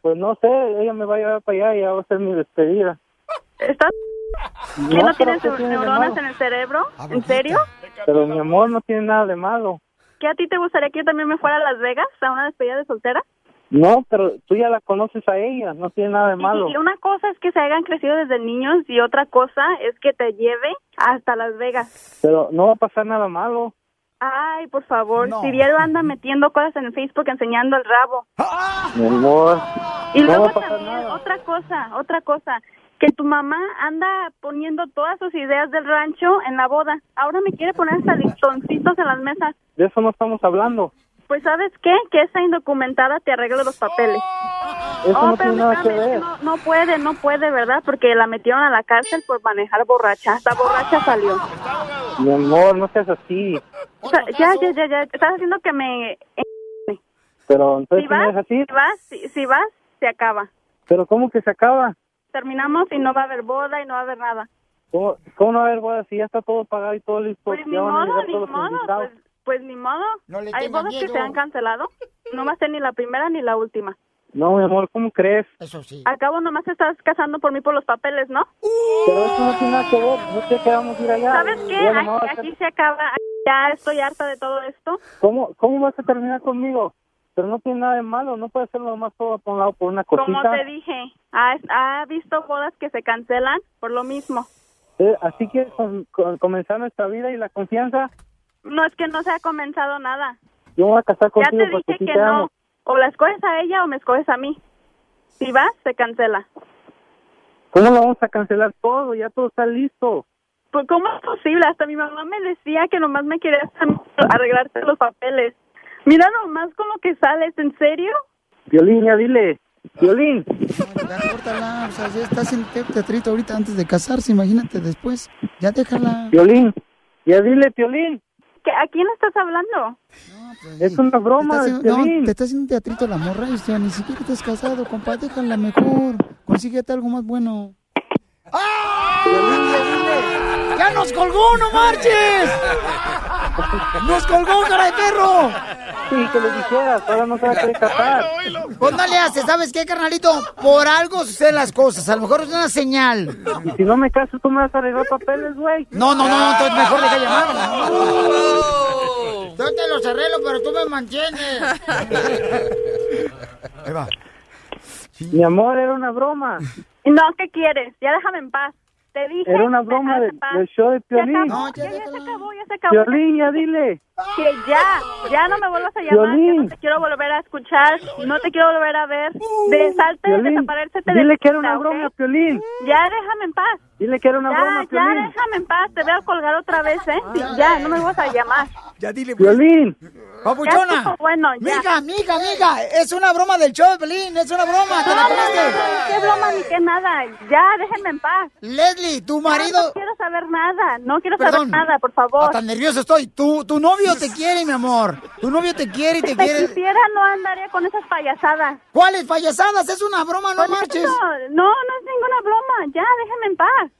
Pues no sé, ella me va a llevar para allá y ya va a ser mi despedida. ¿Estás? ¿Que No, no, pero tienes ¿qué neuronas en el cerebro? ¿En serio? Pero mi amor no tiene nada de malo. ¿Que a ti te gustaría que yo también me fuera a Las Vegas a una despedida de soltera? No, pero tú ya la conoces a ella, no tiene nada de malo. Y una cosa es que se hayan crecido desde niños y otra cosa es que te lleve hasta Las Vegas. Pero no va a pasar nada malo. Ay, por favor, si Diego anda metiendo cosas en el Facebook enseñando el rabo. Mi amor. Y no luego va a pasar también, nada. otra cosa, otra cosa, que tu mamá anda poniendo todas sus ideas del rancho en la boda. Ahora me quiere poner hasta listoncitos en las mesas. De eso no estamos hablando. Pues ¿sabes qué? Que esa indocumentada te arregle los papeles. Eso Oh, no tiene espérame, nada que ver. No, no puede, no puede, ¿verdad? Porque la metieron a la cárcel por manejar borracha. Hasta borracha salió. Mi amor, no seas así. O sea, ya, ya, ya, ya. Estás haciendo que me... Pero Si entonces vas, es así. si vas, si, si vas, se acaba. Pero ¿cómo que se acaba? Terminamos y no va a haber boda y no va a haber nada. ¿Cómo, cómo no va a haber boda si ya está todo pagado y todo listo? Pues ni modo, ni modo, pues, pues ni modo. le Hay bodas que se han cancelado. No va a ser ni la primera ni la última. No, mi amor, ¿cómo crees? Eso sí. Acabo nomás te estás casando por mí por los papeles, ¿no? Pero eso no tiene nada que ver. No sé que vamos a ir allá. ¿Sabes qué? Nomás Aquí, aquí se acaba. Ya estoy harta de todo esto. ¿Cómo, ¿Cómo vas a terminar conmigo? Pero no tiene nada de malo. No puede hacerlo nomás todo por un lado por una cosita. Como te dije, ha, ha visto bodas que se cancelan por lo mismo. Eh, ¿Así quieres com- com- comenzar nuestra vida y la confianza? No es que no se ha comenzado nada. Yo me voy a casar Ya contigo te porque dije que te no. O la escoges a ella o me escoges a mí. Si vas, se cancela. ¿Cómo lo vamos a cancelar todo? Ya todo está listo. Pues, ¿cómo es posible? Hasta mi mamá me decía que nomás me quería arreglarte los papeles. Mira nomás como que sales, ¿en serio? Violín, ya dile. Violín. Ya córtala, o sea, ya estás en te- teatrito ahorita antes de casarse, imagínate después. Ya déjala. Violín. Ya dile, Violín. ¿Que, ¿A quién estás hablando? Es una broma, Te está haciendo, no, te está haciendo un teatrito la morra ya ni siquiera estás casado, compa, déjala mejor. Consíguete algo más bueno. ¡Ya nos colgó, no marches! ¡Nos colgó, cara de perro! Sí, que le dijeras, ahora no se va a querer casar. Pues no le haces, ¿sabes qué, carnalito? Por algo suceden las cosas, a lo mejor es una señal. Y si no me caso, tú me vas a arreglar papeles, güey. No, no, no, entonces mejor deja llamar. Yo te los arreglo, pero tú me mantienes. Ahí va. Mi amor, era una broma. No, ¿qué quieres? Ya déjame en paz. Te dije. Era una broma déjame de- del show de Piolín. acabó, No, ya, ya se acabó, ya se acabó. Piolín, ya dile. Que ya, ya no me vuelvas a llamar, que Piolín. no te quiero volver a escuchar, no te quiero volver a ver. De salte, Piolín, desaparecerte de dile que era una broma, Piolín. Ya déjame en paz. Dile que era una ya, broma, ya Piolín. déjame en paz, te voy a colgar otra vez, ¿eh? Ya, no me vas a llamar. Ya dile, Violín. Papuchona. Ya bueno, ya. Mija, mija, mija, es una broma del show, Pelín, es una broma, te la No, qué broma ni qué nada. Ya, déjenme en paz. Leslie, tu Ya, marido... no quiero saber nada, no quiero Perdón. saber nada, por favor. Tan nervioso estoy. Tu, tu novio te quiere, mi amor. Tu novio te quiere y te Si quiere. quisiera, no andaría con esas payasadas. ¿Cuáles payasadas? Es una broma, no marches. eso, No, no es ninguna broma. Ya, déjenme en paz.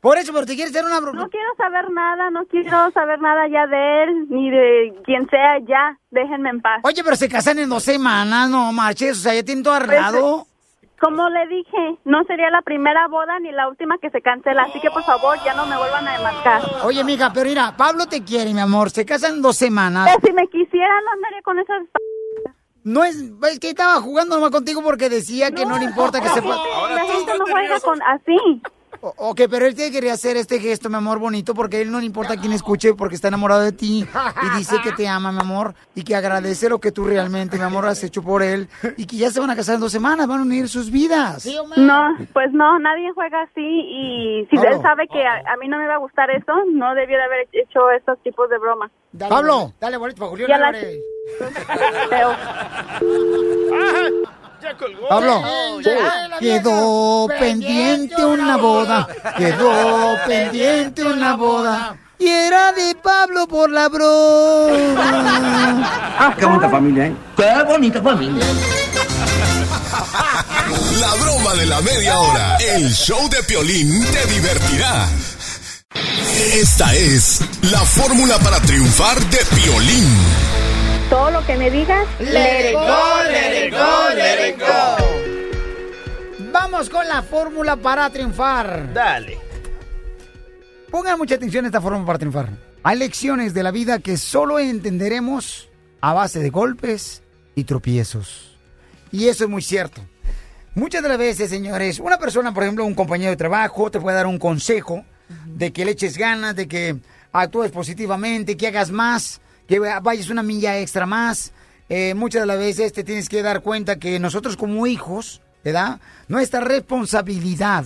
Por eso, pero te quieres hacer una broma. No quiero saber nada, no quiero saber nada ya de él, ni de quien sea, ya. Déjenme en paz. Oye, pero se casan en dos semanas, no marches. O sea, ya tienen todo arreglado. Como le dije, no sería la primera boda ni la última que se cancela, así que por favor ya no me vuelvan a demarcar. Oye, mija, pero mira, Pablo te quiere, mi amor. Se casan dos semanas. Que si me quisiera no andaría con esas... p- No es, es que estaba jugando nomás contigo porque decía que no, le importa que se pueda. La gente no juega con así. O- Ok, pero él te quería hacer este gesto, mi amor, bonito, porque a él no le importa quién escuche, porque está enamorado de ti y dice que te ama, mi amor, y que agradece lo que tú realmente, mi amor, has hecho por él, y que ya se van a casar en dos semanas, van a unir sus vidas. No, pues no, nadie juega así y si Pablo. él sabe que a, a mí no me va a gustar eso, no debió de haber hecho estos tipos de bromas. Pablo, dale boleto para Julián Ya. Pablo, quedó pendiente una boda, quedó pendiente una boda, y era de Pablo por la broma. Ah, qué bonita familia, ¿eh? Qué bonita familia. La broma de la media hora. El show de Piolín te divertirá. Esta es la fórmula para triunfar de Piolín. Todo lo que me digas, Let it go, let it go, let it go. Vamos con la fórmula para triunfar. Dale. Pongan mucha atención a esta fórmula para triunfar. Hay lecciones de la vida que solo entenderemos a base de golpes y tropiezos. Y eso es muy cierto. Muchas de las veces, señores, una persona, por ejemplo, un compañero de trabajo, te puede dar un consejo de que le eches ganas, de que actúes positivamente, que hagas más, que vayas una milla extra más. Eh, muchas de las veces te tienes que dar cuenta que nosotros como hijos, ¿verdad? Nuestra responsabilidad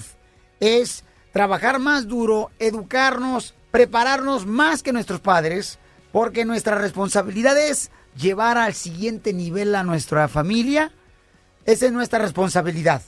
es trabajar más duro, educarnos, prepararnos más que nuestros padres, porque nuestra responsabilidad es llevar al siguiente nivel a nuestra familia. Esa es nuestra responsabilidad.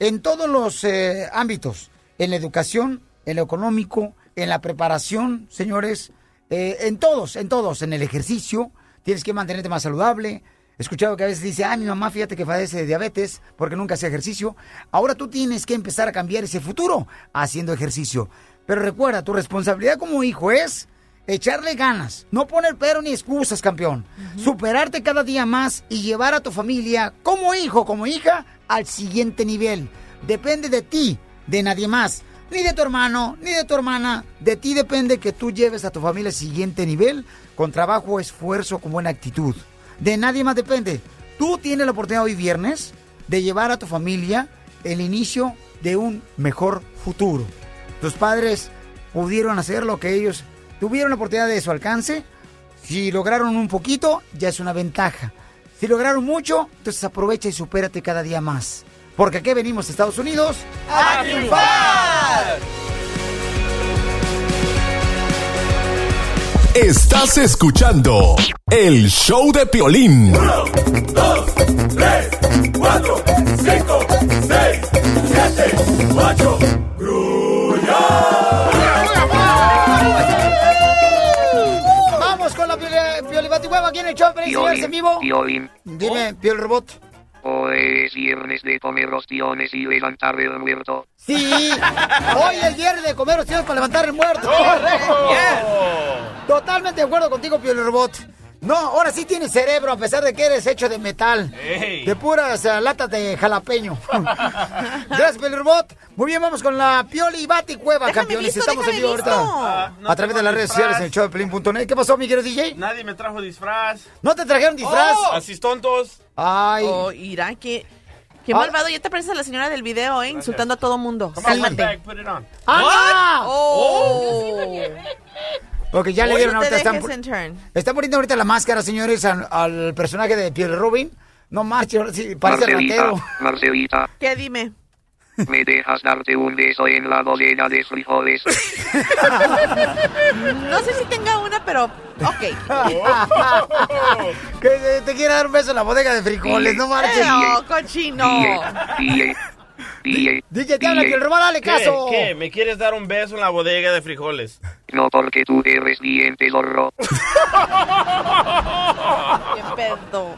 En todos los eh, ámbitos, en la educación, en lo económico, en la preparación, señores, eh, en todos, en todos, en el ejercicio, tienes que mantenerte más saludable. He escuchado que a veces dice, ah, mi mamá, fíjate que padece de diabetes porque nunca hace ejercicio. Ahora tú tienes que empezar a cambiar ese futuro haciendo ejercicio. Pero recuerda, tu responsabilidad como hijo es echarle ganas, no poner pero ni excusas, campeón. Superarte cada día más y llevar a tu familia como hijo, como hija, al siguiente nivel. Depende de ti, de nadie más. Ni de tu hermano, ni de tu hermana. De ti depende que tú lleves a tu familia al siguiente nivel con trabajo, esfuerzo, con buena actitud. De nadie más depende. Tú tienes la oportunidad hoy viernes de llevar a tu familia el inicio de un mejor futuro. Tus padres pudieron hacer lo que ellos tuvieron la oportunidad de su alcance. Si lograron un poquito, ya es una ventaja. Si lograron mucho, entonces aprovecha y supérate cada día más. Porque aquí venimos, Estados Unidos, ¡A triunfar! Estás escuchando el show de Piolín. dos, tres, cuatro, cinco, seis, siete, ocho. Vamos con la Piolibatihueva aquí en el show, ¿ven, señores, en vivo? Piolín. Dime, Piol Robot. Hoy es viernes de comer ostiones y levantar el muerto. Sí, hoy es viernes de comer opciones para levantar el muerto. Correcto. Totalmente de acuerdo contigo, Piol Robot. No, ahora sí tienes cerebro, a pesar de que eres hecho de metal. Ey. De puras eh, latas de jalapeño. Gracias, Piol Robot. Muy bien, vamos con la Pioli Bati Cueva, Déjame campeones. visto, Estamos en vivo ahorita. Ah, no a través de las redes sociales en el show de Pelín.net. ¿Qué pasó, mi querido DJ? Nadie me trajo disfraz. ¿No te trajeron disfraz? Así tontos. Ay. Oh, Irán, qué, qué Ah. malvado. Ya te pareces a la señora del video, ¿eh? Insultando a todo mundo. Cálmate. bag, put it on. ¡Ah! Oh. Porque ya le dieron no ahorita. Están, están poniendo ahorita la máscara, señores, al, al personaje de Pierre Robin. No marche, ahora sí, parece Marcelita, ratero. Marcelita, ¿Qué dime? ¿me dejas darte un beso en la bodega de frijoles? No sé si tenga una, pero ok. que te, te quiere dar un beso en la bodega de frijoles, no marches. Oh, cochino. DJ, DJ, te habla Pierre Robin, dale ¿Qué? caso. ¿Qué? ¿Me quieres dar un beso en la bodega de frijoles? no porque tú eres diente zorro. Qué pedo.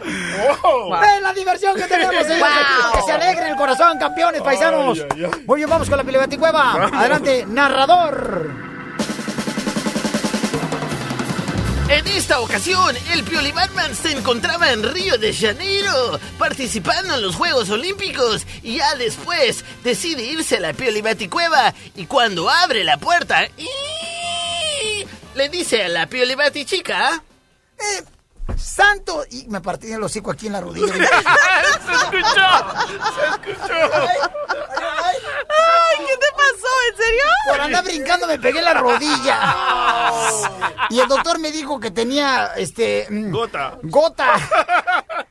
Ve la diversión que tenemos, señores. Wow. Que se alegre el corazón, campeones, paisanos. Ay, ay, ay. Muy bien, vamos con la Pilibaticueva. Adelante, narrador. En esta ocasión, el Pioli Batman se encontraba en Río de Janeiro, participando en los Juegos Olímpicos, y ya después decide irse a la Pioli Baticueva, y cuando abre la puerta, ¡ii! le dice a la Pioli Batichica, santo. Y me partí el hocico aquí en la rodilla. se escuchó, se escuchó. Ay, ¿qué te pasó? ¿En serio? Por andar brincando me pegué la rodilla. Y el doctor me dijo que tenía, este... mm, Gota. Gota.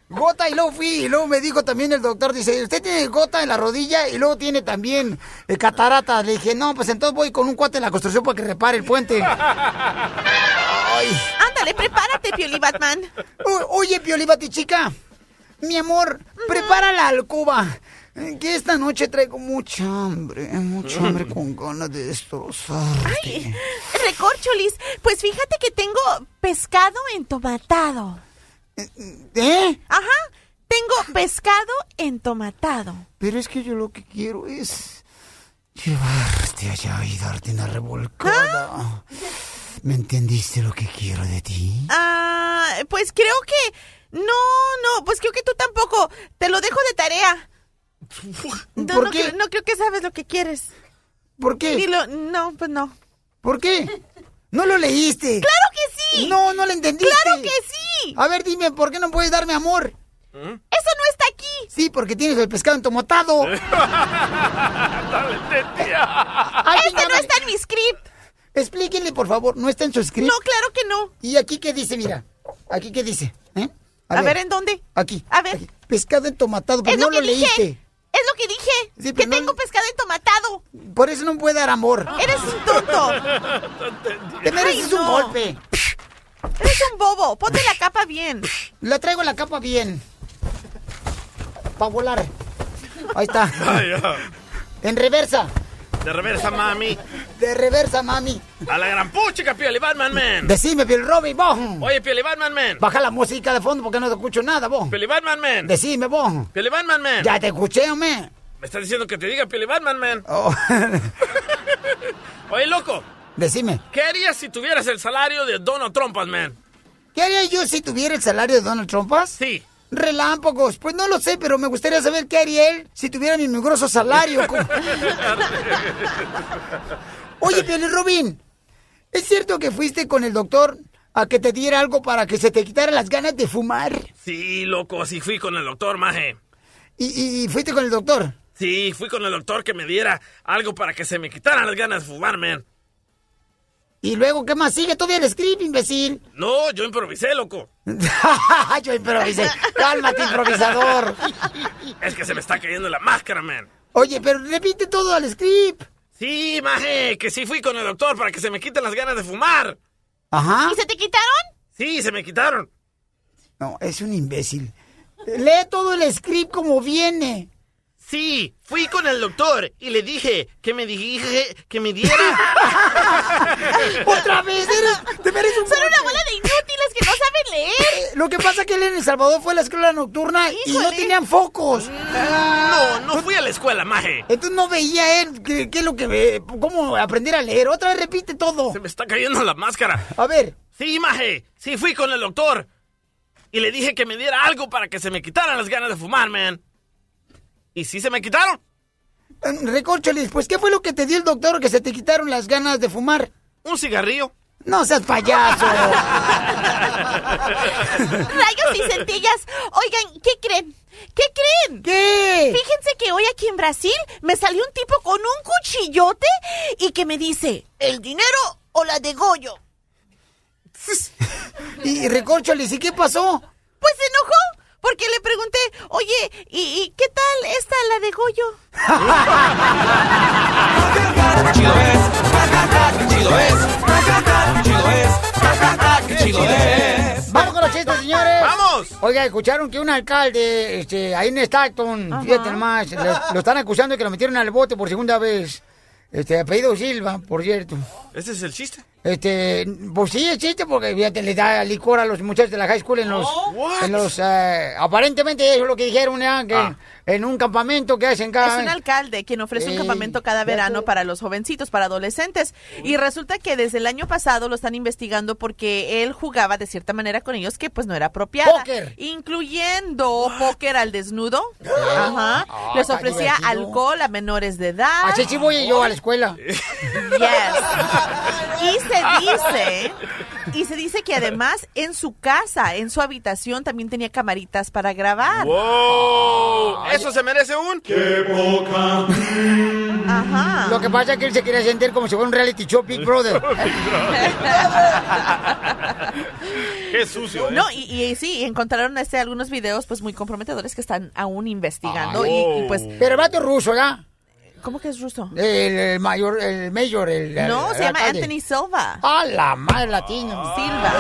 Gota y luego fui y luego me dijo también el doctor, dice, usted tiene gota en la rodilla y luego tiene también eh, catarata. Le dije, no, pues entonces voy con un cuate de la construcción para que repare el puente. Ay. Ándale, prepárate, Pioli Batman. O- oye, Pioli Batichica, mi amor, prepara la alcoba. eh, Que esta noche traigo mucha hambre, mucha hambre con ganas de destrozar. Ay, recorcholis, pues fíjate que tengo pescado entomatado. ¿Eh? Ajá, tengo pescado entomatado. Pero es que yo lo que quiero es llevarte allá y darte una revolcada. ¿Me entendiste lo que quiero de ti? Ah, pues creo que... No, no, pues creo que tú tampoco. Te lo dejo de tarea. No, ¿Por no qué? creo- no creo que sabes lo que quieres. ¿Por qué? Dilo, no, pues no. ¿Por qué? No lo leíste. ¡Claro que sí! No, no lo entendiste. ¡Claro que sí! A ver, dime, ¿por qué no puedes darme amor? ¡Eso no está aquí! Sí, porque tienes el pescado entomotado. Ay, este no está en mi script. Explíquenle, por favor, ¿no está en su script? No, claro que no. ¿Y aquí qué dice? Mira, aquí qué dice. ¿Eh? A, ver, ¿en dónde? Aquí. A ver. Pescado entomatado, pero Es no lo lo, que dije. leíste. Es lo que dije. Sí, que no- tengo pescado entomatado. Por eso no puede dar amor. Eres un tonto. Te mereces Ay, un no. golpe. Eres un bobo. Ponte la capa bien. La traigo la capa bien. Para volar. Ahí está. En reversa. De reversa, mami. De reversa, mami. A la gran puchica, Pioli Batman, man. Decime, Bill Robbie, vos. Oye, Pioli Batman, man. Baja la música de fondo porque no te escucho nada, vos. Pioli Batman, man. Decime, vos. Pioli Batman, man. Ya te escuché, hombre. Me estás diciendo que te diga Pioli Batman, man. Oh. Oye, loco. Decime. ¿Qué harías si tuvieras el salario de Donald Trump, man? ¿Qué haría yo si tuviera el salario de Donald Trump? Sí. Relámpagos. Pues no lo sé, pero me gustaría saber qué haría él si tuviera mi mugroso salario. Oye, Pioli Robin, ¿es cierto que fuiste con el doctor a que te diera algo para que se te quitaran las ganas de fumar? Sí, loco, sí fui con el doctor, maje. ¿Y, y- y fuiste con el doctor? Sí, fui con el doctor que me diera algo para que se me quitaran las ganas de fumar, man. ¿Y luego qué más sigue? Todavía el script, imbécil. No, yo improvisé, loco. yo improvisé. Cálmate, improvisador. Es que se me está cayendo la máscara, man. Oye, pero repite todo al script. Sí, maje, que sí fui con el doctor para que se me quiten las ganas de fumar. Ajá. ¿Y se te quitaron? Sí, se me quitaron. No, es un imbécil. Lee todo el script como viene. Sí, fui con el doctor y le dije que me dije que me diera. ¡Otra vez! Eres, ¡Te mereces un Son una bola de inútiles que no saben leer. Eh, Lo que pasa es que él en El Salvador fue a la escuela nocturna y no tenían focos. No, no fui a la escuela, maje. Entonces no veía él qué, qué es lo que ve, cómo aprender a leer. Otra vez repite todo. Se me está cayendo la máscara. A ver. Sí, maje. Sí, fui con el doctor. Y le dije que me diera algo para que se me quitaran las ganas de fumar, man. ¿Y sí se me quitaron? Recórcholis, pues ¿qué fue lo que te dio el doctor que se te quitaron las ganas de fumar? Un cigarrillo. No seas payaso. Rayos y centellas. Oigan, ¿qué creen? ¿Qué creen? ¿Qué? Fíjense que hoy aquí en Brasil me salió un tipo con un cuchillote y que me dice, ¿el dinero o la de Goyo? y Recórcholis, ¿y qué pasó? Pues se enojó porque le pregunté, oye, ¿y, y qué tal esta, la de Goyo? chido es, chido es, chido es, chido es. Vamos con los chistes, señores. ¡Vamos! Oiga, escucharon que un alcalde este, ahí en Stockton, fíjate nomás, lo, lo están acusando de que lo metieron al bote por segunda vez. Este, apellido Silva, por cierto. ¿Ese es el chiste? Este, pues sí, es chiste porque fíjate, le da licor a los muchachos de la high school en los, en los, eh, aparentemente eso es lo que dijeron, ¿ya? que Ah. En un campamento que hacen cada... Es un alcalde quien ofrece un campamento cada verano para los jovencitos, para adolescentes. Y resulta que desde el año pasado lo están investigando porque él jugaba de cierta manera con ellos que pues no era apropiada. Póker. Incluyendo póker al desnudo. Ajá. Ah, Les ofrecía divertido. alcohol a menores de edad. Así sí voy yo a la escuela. Yes. Y se dice Y se dice que además en su casa, en su habitación, también tenía camaritas para grabar. ¡Wow! ¿Eso se merece un? ¡Qué poca! Ajá. Lo que pasa es que él se quería sentir como si fuera un reality show Big Brother. ¡Qué sucio! ¿eh? No, y, y sí, encontraron este, algunos videos pues muy comprometedores que están aún investigando. Y, y, pues. Pero el vato ruso, ¿ya? ¿Cómo que es ruso? El, el mayor, el mayor, el No, el se llama. Anthony Silva. ¡Ah, la madre latino! Silva.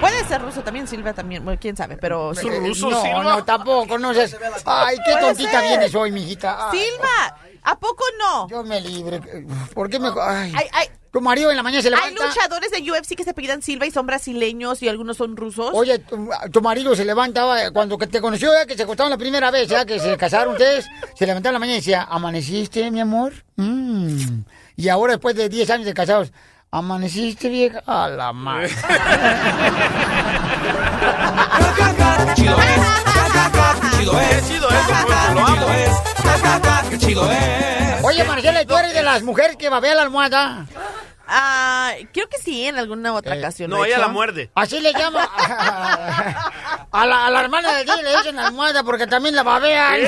Puede ser ruso también, Silva también, bueno, quién sabe, pero... Eh, no, no, tampoco, no seas... Ay, qué tontita ser. vienes hoy, mijita. Ay, Silva, ¿a poco no? Yo me libre. ¿Por qué me... Ay, Ay, ay, tu marido en la mañana se hay levanta... luchadores de UFC que se apellidan Silva y son brasileños y algunos son rusos. Oye, tu, tu marido se levantaba cuando que te conoció, ya que se acostaron la primera vez, ya que se casaron ustedes, se levantaba en la mañana y decía, ¿amaneciste, mi amor? Mm. Y ahora, después de 10 años de casados, ¿amaneciste, vieja? A la madre. Chido es, chido es, chido es, Poncho, es, chido es. Oye, Marcela, ¿tú eres de las mujeres que babea la almohada? Ah, creo que sí, en alguna otra ocasión. No, ella hecho. la muerde. Así le llama. A la, a la hermana de ti le dicen almohada porque también la babean.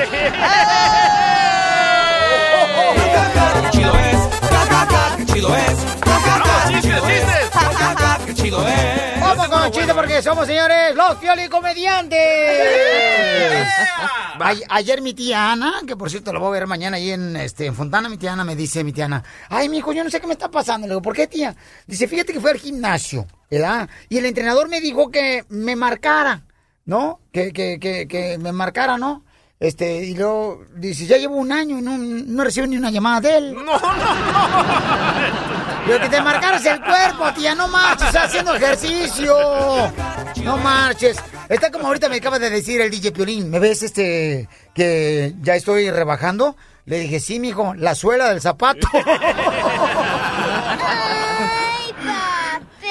Chido es, chido es. ¡Vamos, chistes, chistes! Chido es. Vamos con el chiste porque somos, señores, los Comediantes. Ay- ayer mi tía Ana, que por cierto la voy a ver mañana ahí en, este, en Fontana, mi tía Ana me dice, mi tía Ana, ay, mijo, yo no sé qué me está pasando. Le digo, ¿por qué, tía? Dice, fíjate que fue al gimnasio, ¿verdad? Y el entrenador me dijo que me marcara, ¿no? Que, que, que, que me marcara, ¿no? Este, y luego dice, ya llevo un año y no, no recibo ni una llamada de él. No, no, no. Pero que te marcaras el cuerpo, tía, no marches, haciendo ejercicio. No marches. Está como ahorita me acaba de decir el DJ Piolín, ¿me ves este que ya estoy rebajando? Le dije, sí, mijo, la suela del zapato.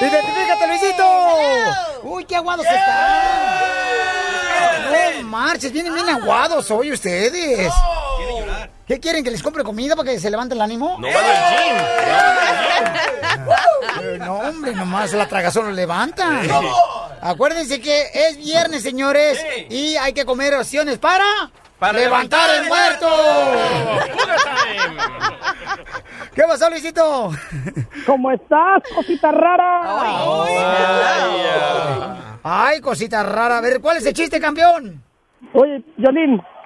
¡Identifícate, Luisito! ¡Uy, qué aguados están! No marches, vienen bien aguados hoy ustedes. ¿Qué quieren? ¿Que les compre comida para que se levante el ánimo? No van al gym. Eh, No, hombre, nomás la tragazón lo levanta. Acuérdense que es viernes, señores, y hay que comer opciones para... Para levantar el muerto. ¿Qué pasó, Luisito? ¿Cómo estás, cosita rara? Ay, cosita rara. A ver, ¿cuál es el chiste, campeón? Oye,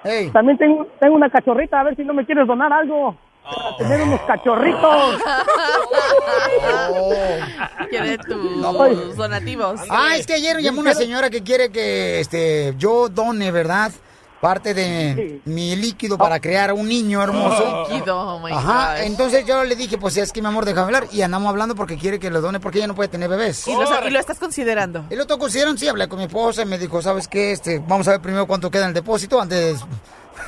Yolín, también tengo, tengo una cachorrita, a ver si no me quieres donar algo. Para tener unos cachorritos. Quiere tus No. donativos. Ah, es que ayer llamó una señora que quiere que este yo done, ¿verdad? Parte de mi líquido para crear un niño hermoso. Líquido, oh my Ajá, gosh. entonces yo le dije, pues es que mi amor, déjame hablar. Y andamos hablando porque quiere que lo done porque ella no puede tener bebés. Y lo, y lo estás considerando. Y lo estoy considerando, sí, hablé con mi esposa y me dijo, ¿sabes qué? Este, vamos a ver primero cuánto queda en el depósito antes...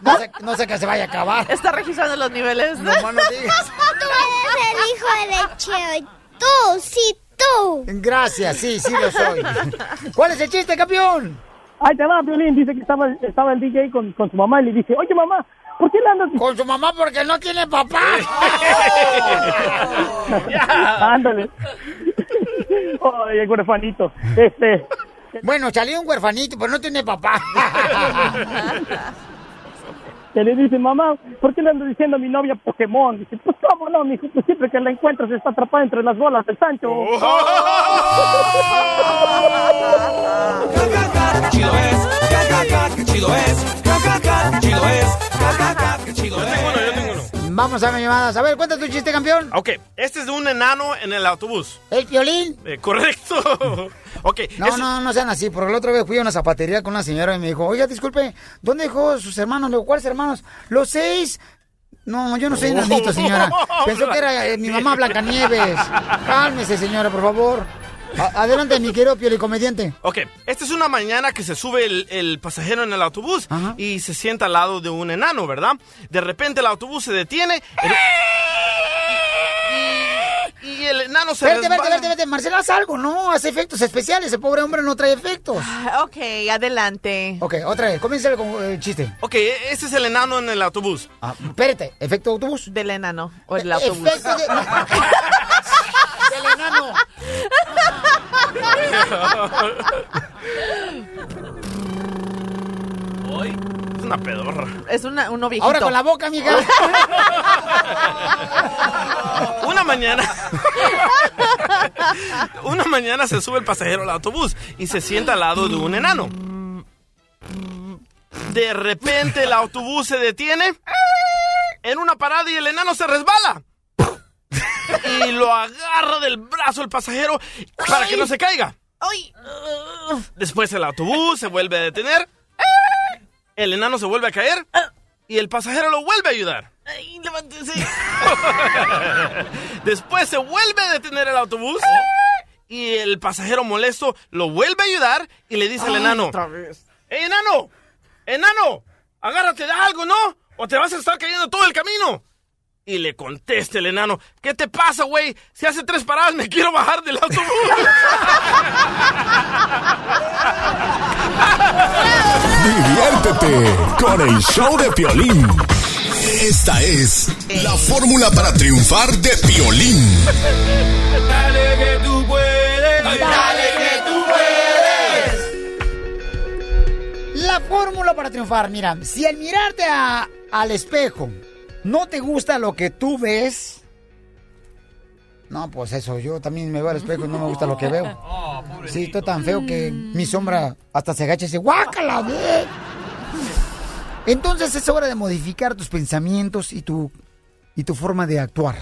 no, sé, no sé que se vaya a acabar. Está registrando los niveles. No más no digas. Tú eres el hijo de Cheo. Tú, sí, tú. Gracias, sí, sí lo soy. ¿Cuál es el chiste, campeón? Ahí te va, Violín. Dice que estaba, estaba el DJ con, con su mamá y le dice, oye, mamá, ¿por qué le andas...? Con su mamá porque no tiene papá. Ándale. Oye, huerfanito. Este... Bueno, salió un huerfanito, pero no tiene papá. Que le dice, mamá, ¿por qué le ando diciendo a mi novia Pokémon? Dice, pues cómo no, mijo, pues siempre que la encuentras está atrapada entre las bolas del Sancho. Chido es, chido es, chido es, Vamos a ver, llamadas. A ver, cuenta tu chiste, campeón. Ok, este es de un enano en el autobús. ¿El violín? Eh, correcto. ok. No, es- no, no sean así. Porque la otra vez fui a una zapatería con una señora y me dijo, oiga, disculpe, ¿dónde dejó sus hermanos? Le digo, ¿cuáles hermanos? Los seis. No, yo no soy enanito, señora. Pensó que era eh, mi mamá Blancanieves. Cálmese, señora, por favor. Adelante, mi querido piolicomediante. Ok, esta es una mañana que se sube el, el pasajero en el autobús y se sienta al lado de un enano, ¿verdad? De repente el autobús se detiene el- y, y- y el enano se Vete, vete, vete, vete. Marcela, haz algo, no, hace efectos especiales. El pobre hombre no trae efectos. Ah, Ok, adelante. Ok, otra vez, comienza con el chiste. Ok, ese es el enano en el autobús. Ah, espérate, efecto autobús. Del enano o el autobús. Efecto de... del enano. Hoy es una pedorra. Es una, viejito. Ahora con la boca, amiga. Una mañana. Una mañana se sube el pasajero al autobús y se sienta al lado de un enano. De repente el autobús se detiene en una parada y el enano se resbala. Y lo agarra del brazo el pasajero para que no se caiga. Después el autobús se vuelve a detener. El enano se vuelve a caer y el pasajero lo vuelve a ayudar. Ay, levántese. Después se vuelve a detener el autobús y el pasajero molesto lo vuelve a ayudar y le dice al enano: otra vez. ¡Eh, enano! ¡Enano! ¡Agárrate de algo, ¿no? O te vas a estar cayendo todo el camino. Y le contesta el enano: ¿Qué te pasa, güey? Si hace tres paradas me quiero bajar del autobús. Diviértete con el show de Piolín. Esta es la fórmula para triunfar de Piolín. Dale que tú puedes. Dale que tú puedes. La fórmula para triunfar, mira, si al mirarte a- al espejo no te gusta lo que tú ves, no, pues eso, yo también me veo al espejo y no me gusta lo que veo. Sí, estoy tan feo que mi sombra hasta se agacha y dice, ¡guácala! ve". Entonces es hora de modificar tus pensamientos y tu, y tu forma de actuar.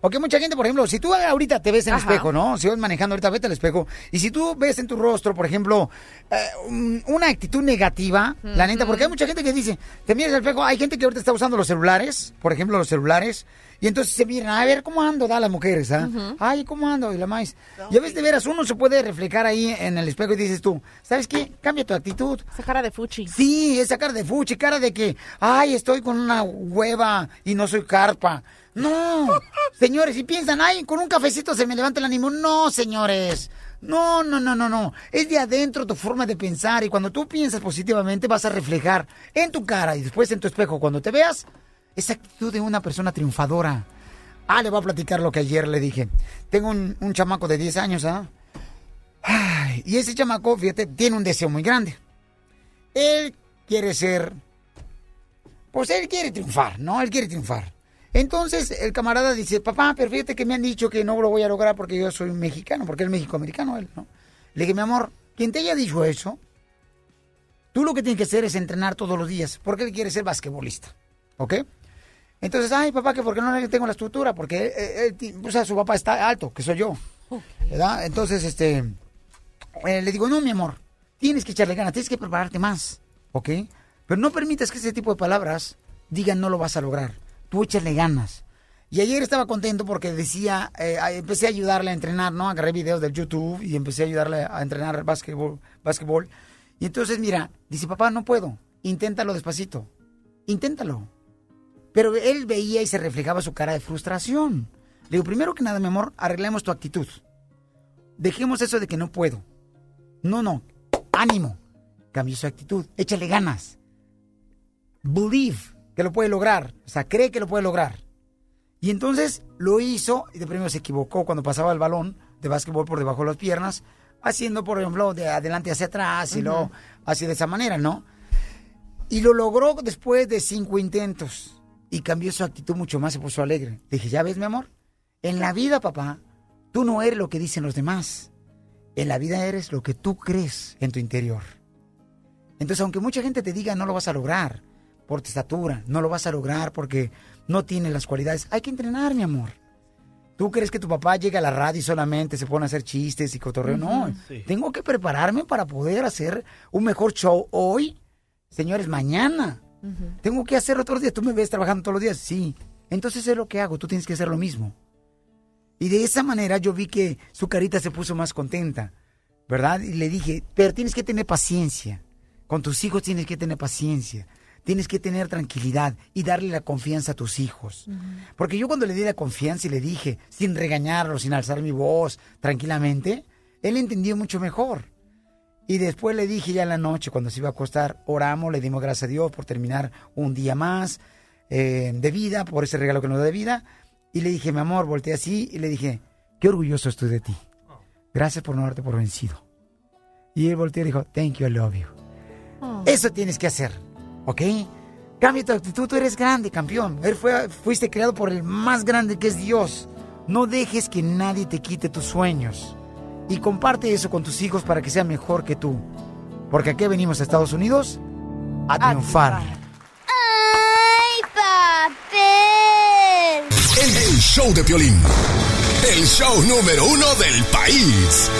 Ok, mucha gente, por ejemplo, si tú ahorita te ves en el espejo, ¿no? Si vas manejando ahorita, vete al espejo. Y si tú ves en tu rostro, por ejemplo, eh, un- una actitud negativa, la neta, porque hay mucha gente que dice, te miras al espejo, hay gente que ahorita está usando los celulares, por ejemplo, los celulares, y entonces se miran, a ver, ¿cómo ando? Da las mujeres, ¿ah? Ay, ¿cómo ando? Y la más. Ya ves, de veras, uno se puede reflejar ahí en el espejo y dices tú, ¿sabes qué? Cambia tu actitud. Esa cara de fuchi. Sí, esa cara de fuchi, cara de que, ay, estoy con una hueva y no soy carpa. No, señores, si piensan, ay, con un cafecito se me levanta el ánimo. No, señores. No, no, no, no, no. Es de adentro tu forma de pensar y cuando tú piensas positivamente vas a reflejar en tu cara y después en tu espejo cuando te veas esa actitud de una persona triunfadora. Ah, le voy a platicar lo que ayer le dije. Tengo un, un chamaco de 10 años, ¿ah? Y ese chamaco, fíjate, tiene un deseo muy grande. Él quiere ser, pues él quiere triunfar, ¿no? Él quiere triunfar. Entonces el camarada dice, papá, pero fíjate que me han dicho que no lo voy a lograr porque yo soy un mexicano, porque él es mexicoamericano, él, ¿no? Le dije, mi amor, quien te haya dicho eso, tú lo que tienes que hacer es entrenar todos los días, porque él quiere ser basquetbolista, ¿ok? Entonces, ay, papá, que porque no le tengo la estructura, porque él, él ti- o sea, su papá está alto, que soy yo, ¿verdad? Entonces, este, eh, le digo, no, mi amor, tienes que echarle ganas, tienes que prepararte más, ¿ok? Pero no permitas que ese tipo de palabras digan no lo vas a lograr. Tú échale ganas. Y ayer estaba contento porque decía, eh, empecé a ayudarle a entrenar, ¿no? Agarré videos del YouTube y empecé a ayudarle a entrenar básquetbol. básquetbol. Y entonces, mira, dice, papá, no puedo. Inténtalo despacito. Inténtalo. Pero él veía y se reflejaba su cara de frustración. Le digo, primero que nada, mi amor, arreglemos tu actitud. Dejemos eso de que no puedo. No, no. Ánimo. Cambió su actitud. Échale ganas. Believe que lo puede lograr. O sea, cree que lo puede lograr. Y entonces lo hizo y de primero se equivocó cuando pasaba el balón de básquetbol por debajo de las piernas, haciendo, por ejemplo, de adelante hacia atrás y luego Ujú. así de esa manera, ¿no? Y lo logró después de cinco intentos y cambió su actitud mucho más, se puso alegre. Dije, ¿ya ves, mi amor? En la vida, papá, tú no eres lo que dicen los demás. En la vida eres lo que tú crees en tu interior. Entonces, aunque mucha gente te diga no lo vas a lograr por tu estatura, no lo vas a lograr porque no tienes las cualidades, hay que entrenar, mi amor. ¿Tú crees que tu papá llega a la radio y solamente se pone a hacer chistes y cotorreo? No. Sí. tengo que prepararme para poder hacer un mejor show hoy, señores, mañana. Tengo que hacerlo todos los días. ¿Tú me ves trabajando todos los días? Sí. Entonces es lo que hago. Tú tienes que hacer lo mismo. Y de esa manera yo vi que su carita se puso más contenta, ¿verdad? Y le dije, pero tienes que tener paciencia. Con tus hijos tienes que tener paciencia. Tienes que tener tranquilidad y darle la confianza a tus hijos. Porque yo cuando le di la confianza y le dije, sin regañarlo, sin alzar mi voz, tranquilamente, él entendió mucho mejor. Y después le dije ya en la noche, cuando se iba a acostar, oramos, le dimos gracias a Dios por terminar un día más eh, de vida, por ese regalo que nos da de vida. Y le dije, mi amor, volteé así y le dije, qué orgulloso estoy de ti. Gracias por no darte por vencido. Y él volteó y dijo, thank you, I love you. Eso tienes que hacer, ¿ok? Cambia tu actitud, tú eres grande, campeón. Él fue, fuiste creado por el más grande que es Dios. No dejes que nadie te quite tus sueños. Y comparte eso con tus hijos para que sean mejor que tú. Porque aquí venimos a Estados Unidos a triunfar. ¡Ay, papel! El, el show de Piolín. El show número uno del país.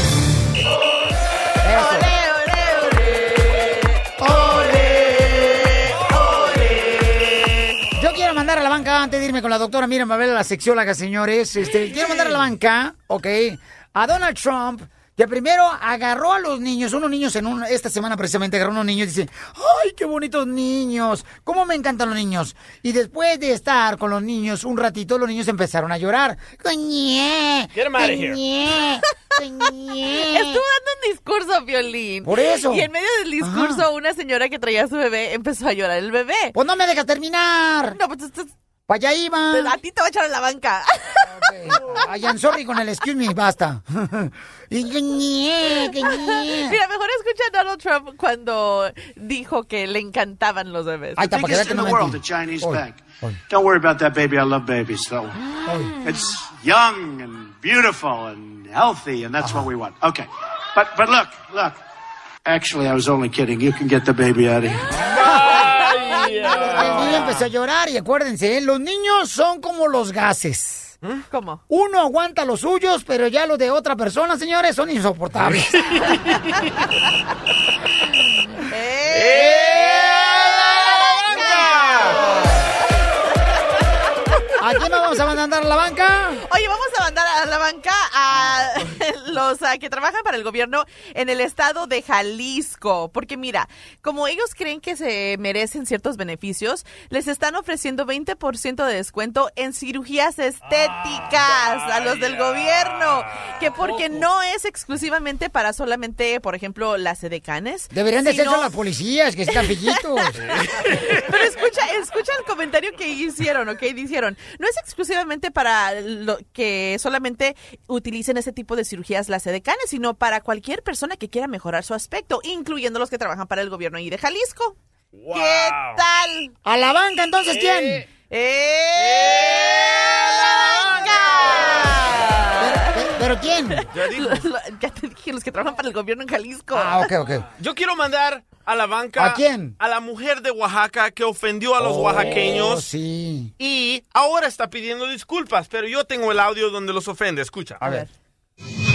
Yo quiero mandar a la banca, antes de irme con la doctora Miriam Mabel, la sexióloga, señores. Este, quiero mandar a la banca, ok, a Donald Trump, que primero agarró a los niños, unos niños en un, esta semana precisamente agarró a unos niños y dice, ¡ay, qué bonitos niños! ¿Cómo me encantan los niños? Y después de estar con los niños un ratito, los niños empezaron a llorar. ¡Coñé! Get 'em outta here. ¡Coñé! ¡Coñé! Estuvo dando un discurso, Violín. Por eso. Y en medio del discurso, una señora que traía a su bebé empezó a llorar el bebé. Pues no me dejas terminar. No, pues esto- Para allá iba. a ti te va a echar en la banca. Ay, I'm sorry con el excuse me, basta. Mira, mejor escucha a Donald Trump cuando dijo que le encantaban los bebés. Ahí está, para que no world, the Chinese Oy, bank. oy. Don't worry about that baby. I love babies. So it's young and beautiful and healthy, and that's what we want. Okay, but but look, look. Actually, I was only kidding. You can get the baby out of here. Empezó a llorar y acuérdense, ¿eh? los niños son como los gases. ¿Cómo? Uno aguanta los suyos, pero ya los de otra persona, señores, son insoportables. ¿A quién nos vamos a mandar a la banca? Oye, vamos a mandar a la banca a los ah, que trabajan para el gobierno en el estado de Jalisco. Porque mira, como ellos creen que se merecen ciertos beneficios, les están ofreciendo 20% de descuento en cirugías estéticas a los del gobierno. Que porque no es exclusivamente para solamente, por ejemplo, las edecanes. Deberían de ser sino- son las policías, que están pillitos. Pero escucha, escucha el comentario que hicieron, ¿ok? Dijeron, no es exclusivamente para lo que solamente utilicen ese tipo de cirugías las edecanes, sino para cualquier persona que quiera mejorar su aspecto, incluyendo los que trabajan para el gobierno ahí de Jalisco. ¿Qué tal? ¿A la banca entonces quién? ¡Eh! ¡La banca! ¿Pero quién? Ya dijo. ya te dije, los que trabajan para el gobierno en Jalisco. Ah, ok, ok. Yo quiero mandar a la banca. ¿A quién? A la mujer de Oaxaca que ofendió a los Oh, oaxaqueños. sí. Y ahora está pidiendo disculpas, pero yo tengo el audio donde los ofende. Escucha. A ver.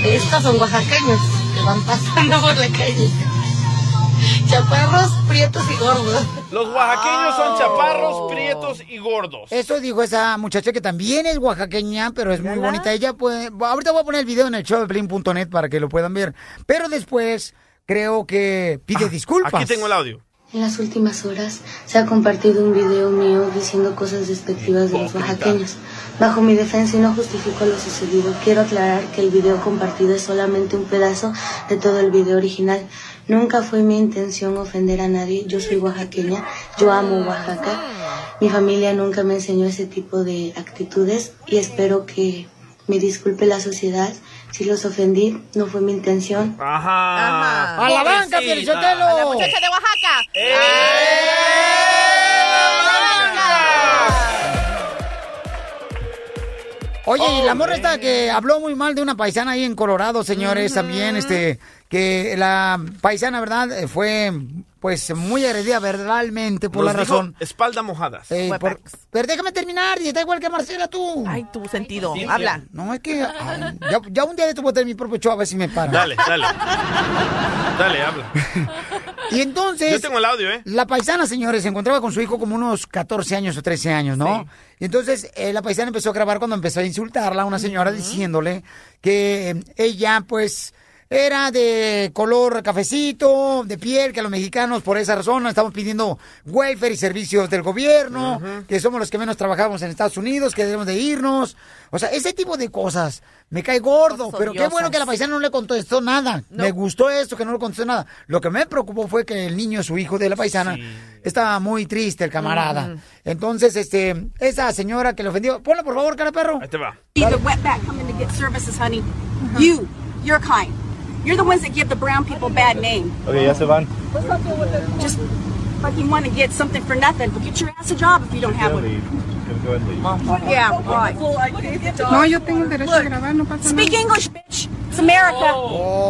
Estos son oaxaqueños que van pasando por la calle. Chaparros, prietos y gordos. Los oaxaqueños son chaparros, prietos y gordos. Eso dijo esa muchacha que también es oaxaqueña, pero es muy bonita. Ella puede, ahorita voy a poner el video en el show de para que lo puedan ver. Pero después creo que pide disculpas. Ah, Aquí tengo el audio. En las últimas horas se ha compartido un video mío diciendo cosas despectivas de los oaxaqueños. Bajo mi defensa y no justifico lo sucedido, quiero aclarar que el video compartido es solamente un pedazo de todo el video original. Nunca fue mi intención ofender a nadie. Yo soy oaxaqueña, yo amo Oaxaca. Mi familia nunca me enseñó ese tipo de actitudes y espero que me disculpe la sociedad. Si los ofendí, no fue mi intención. Ajá. ¡A la banca. Pielichotelo! A la muchacha de Oaxaca. Oye, y la morra esta que habló muy mal de una paisana ahí en Colorado, señores, también, este, que la paisana, ¿verdad? Eh, Fue, pues, muy agredida verbalmente por Nos la dijo razón. espalda mojadas. Eh, por- pero déjame terminar, y está igual que Marcela, tú. Ay, tu sentido. Sí, Habla. No, es que ay, ya, ya un día de tu voy a tener mi propio show a ver si me para. Dale, dale. Dale, habla. Y entonces... Yo tengo el audio, ¿eh? La paisana, señores, se encontraba con su hijo como unos 14 años o 13 años, ¿no? Y entonces eh, la paisana empezó a grabar cuando empezó a insultarla a una señora diciéndole que eh, ella, pues, era de color cafecito, de piel, que los mexicanos por esa razón estamos pidiendo welfare y servicios del gobierno, que somos los que menos trabajamos en Estados Unidos, que debemos de irnos. O sea, ese tipo de cosas me cae gordo, pero qué bueno que la paisana no le contestó nada. Me gustó esto, que no le contestó nada. Lo que me preocupó fue que el niño, su hijo de la paisana, estaba muy triste, el camarada. Ujú. Entonces, este, esa señora que le ofendió, ponla por favor, cara perro. Ahí te va. You, your kind. You're the ones that give the brown people bad name. Ok, ya se van. Just fucking want to get something for nothing. But get your ass a job if you don't have one. Yeah, right. No, yo tengo el derecho a grabar, no pasa Speak nada. English, bitch. It's America.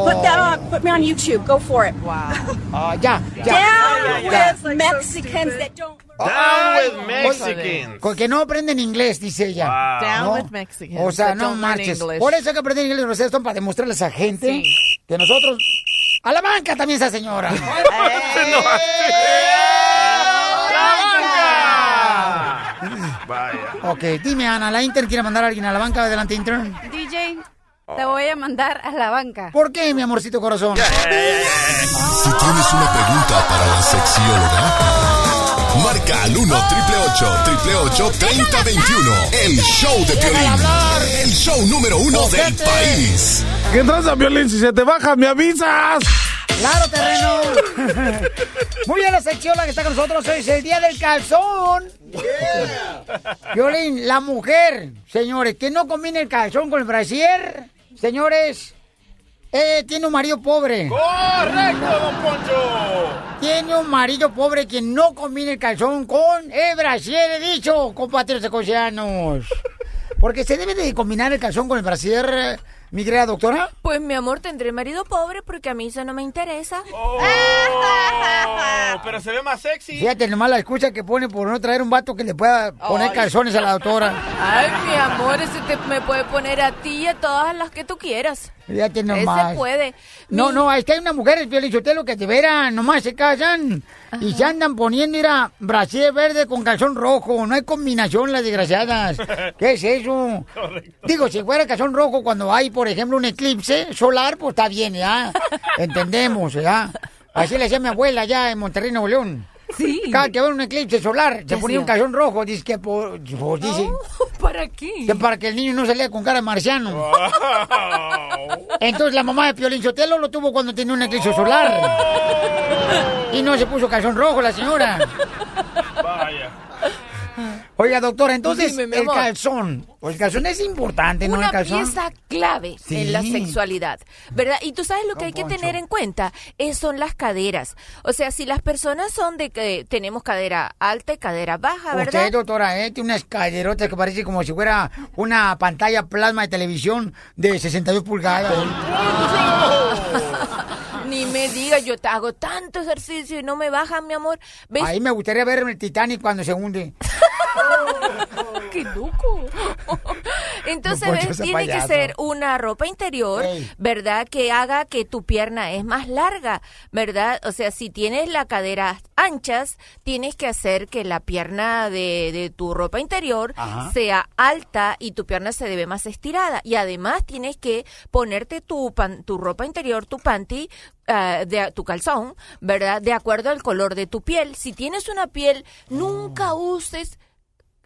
Put that on. Put me on YouTube. Go for it. Wow. Ah, ya, ya. Down Ya. with Mexicans that don't. Ay, with Mexicans. Con que no aprenden inglés, dice ella. Down ¿No? with Mexicans O sea, that no don't learn marches. English. Por eso hay que aprender inglés, ustedes son para demostrarles a gente que nosotros... A la banca también esa señora. Vaya. ok, dime Ana, ¿la Inter quiere mandar a alguien a la banca? Adelante, Intern. DJ, te voy a mandar a la banca. ¿Por qué, mi amorcito corazón? Si tienes una pregunta para la sexióloga, marca al 1 888 3021 El show de Piolín. El show número uno del país. ¿Qué tranza, Violín? Si se te baja, me avisas. ¡Claro, terreno! Muy bien, la seccióloga que está con nosotros hoy es el día del calzón. Violín, la mujer, señores, que no combine el calzón con el brasier, señores, eh, tiene un marido pobre. ¡Correcto, don Poncho! Tiene un marido pobre que no combina el calzón con el brasier, he dicho, compatriotas ecosianos. Porque se debe de combinar el calzón con el brasier, mi querida doctora. Pues mi amor, tendré marido pobre porque a mí eso no me interesa. Oh, pero se ve más sexy. Fíjate nomás la excusa que pone por no traer un vato que le pueda poner Ay. calzones a la doctora. Ay, mi amor, ese te me puede poner a ti y a todas las que tú quieras. Fíjate nomás. Ese puede. No, Mi- no, es que hay unas mujeres, Piolichotelo, que de veras nomás se casan y se andan poniendo, mira, brasier verde con calzón rojo. No hay combinación, las desgraciadas. ¿Qué es eso? Digo, si fuera calzón rojo cuando hay, por ejemplo, un eclipse solar, pues está bien, ¿ya? Entendemos, ¿ya? Así le hacía mi abuela allá en Monterrey, Nuevo León. Sí. Cada que había un eclipse solar, se ¿Qué ponía un calzón rojo, dice que, por, pues, dice, ¿Para qué? que para que el niño no se lea con cara de marciano. Entonces la mamá de Piolín Sotelo lo tuvo cuando tenía un eclipse solar. Y no se puso calzón rojo la señora. Oiga, doctora, entonces Dime, el calzón. El calzón es importante, ¿no? Una El calzón. pieza clave Sí. en la sexualidad, ¿verdad? Y tú sabes lo que hay que tener en cuenta es, son las caderas. O sea, si las personas son de que tenemos cadera alta y cadera baja, ¿verdad? Usted, doctora, ¿eh? tiene unas caderotas que parece como si fuera una pantalla plasma de televisión de 62 pulgadas. Ni me diga, yo te hago tanto ejercicio y no me bajan, mi amor. ¿Ves? Ahí me gustaría ver el Titanic cuando se hunde. ¡Qué loco! Entonces, ¿ves? tiene que ser una ropa interior, Ey. ¿verdad? Que haga que tu pierna es más larga, ¿verdad? O sea, si tienes la cadera anchas, tienes que hacer que la pierna de, de tu ropa interior Ajá. sea alta y tu pierna se debe más estirada. Y además tienes que ponerte tu, pan- tu ropa interior, tu panty, ah, de tu calzón, ¿verdad? De acuerdo al color de tu piel. Si tienes una piel, nunca uses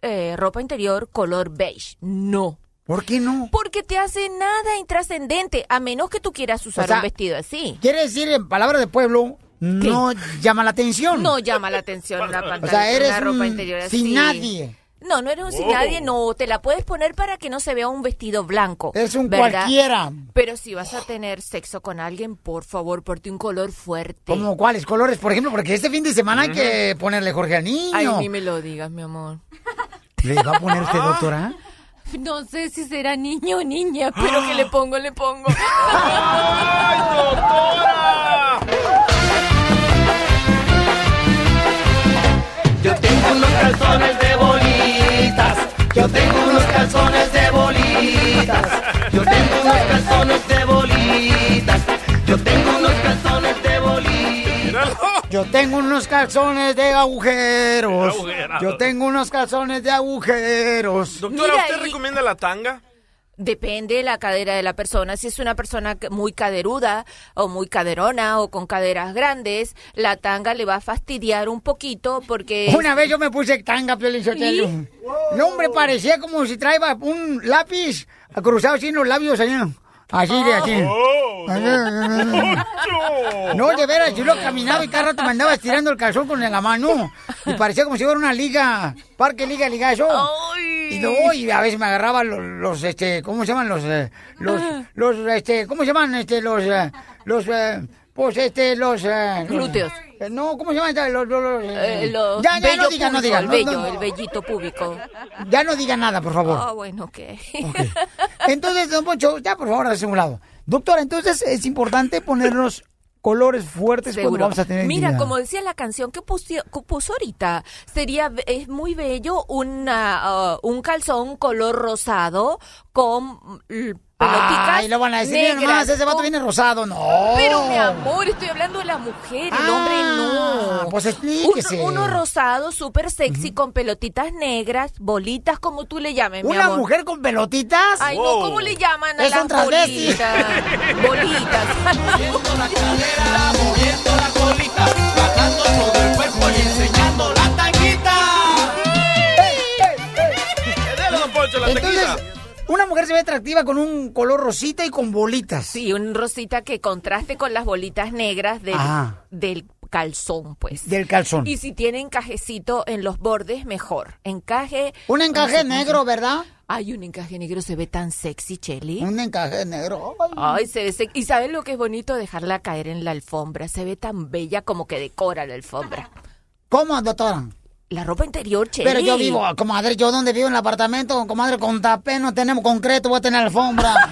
eh, ropa interior color beige. No. ¿Por qué no? Porque te hace nada intrascendente, a menos que tú quieras usar sea, un vestido así. Quiere decir, en palabras de pueblo, no llama la atención. No llama la atención una pantalla, O sea, eres una ropa un interior así. sin nadie. No, no eres un sin Oh. nadie, no. Te la puedes poner para que no se vea un vestido blanco. Es un ¿verdad? cualquiera. Pero si vas a tener sexo con alguien, por favor, ponte un color fuerte. ¿Cómo cuáles colores, por ejemplo? Porque este fin de semana hay que ponerle Jorge al niño. Ay, ni me lo digas, mi amor. ¿Le va a poner usted, doctora? No sé si será niño o niña, pero que le pongo, le pongo. Yo tengo unos calzones de bolitas. Yo tengo unos calzones Yo tengo unos calzones de agujeros. Yo tengo unos calzones de agujeros. Doctora, ¿usted recomienda la tanga? Depende de la cadera de la persona. Si es una persona muy caderuda o muy caderona o con caderas grandes, la tanga le va a fastidiar un poquito porque... Una vez yo me puse tanga, Piolín. No, hombre, parecía como si traía un lápiz cruzado así en los labios allá. Así de así. No, de veras, yo lo caminaba y cada rato me andaba estirando el calzón con la mano. Y parecía como si fuera una liga, parque liga ligazo. Y no, y a veces me agarraba los, los, este, ¿cómo se llaman los, eh, los, los, este, ¿cómo se llaman, este, los, eh, los, eh, pues, este, los... Glúteos. No, ¿cómo se llaman? Los, los, los, eh, Eh, lo- ya, ya, no bello digan, no digan. el no, bello, no, el bellito público. Ya no digan nada, por favor. Ah, bueno, ok. Entonces, don Poncho, ya por favor, hace un lado. Doctora, entonces es importante ponernos colores fuertes cuando vamos a tener Mira, intimidad. como decía la canción que puso, que puso ahorita, sería es muy bello una, ah, un calzón color rosado con pelotitas Ay, lo van a decir, mira negras. nomás, ese vato viene rosado. No. Pero mi amor, estoy hablando de la mujer, el hombre no. pues explíquese. Uno, uno rosado, súper sexy, con pelotitas negras, bolitas, como tú le llames, mi ¿Una amor. mujer con pelotitas? Ay, no, ¿cómo le llaman a Es las un bolitas? bolitas. moviendo la colita, bajando todo el cuerpo y enseñando la tanguita. Don Poncho, la Entonces. Una mujer se ve atractiva con un color rosita y con bolitas. Sí, un rosita que contraste con las bolitas negras del, Ajá. del calzón, pues. Del calzón. Y si tiene encajecito en los bordes, mejor. Encaje. Un encaje no sé, negro, ¿verdad? Ay, un encaje negro se ve tan sexy, Cheli. Un encaje negro. Ay, se ve sec- Y ¿sabes lo que es bonito? Dejarla caer en la alfombra. Se ve tan bella como que decora la alfombra. ¿Cómo, doctora? La ropa interior, Cheli. Pero yo vivo, comadre, yo donde vivo en el apartamento, comadre, con tapé, no tenemos concreto, voy a tener alfombra.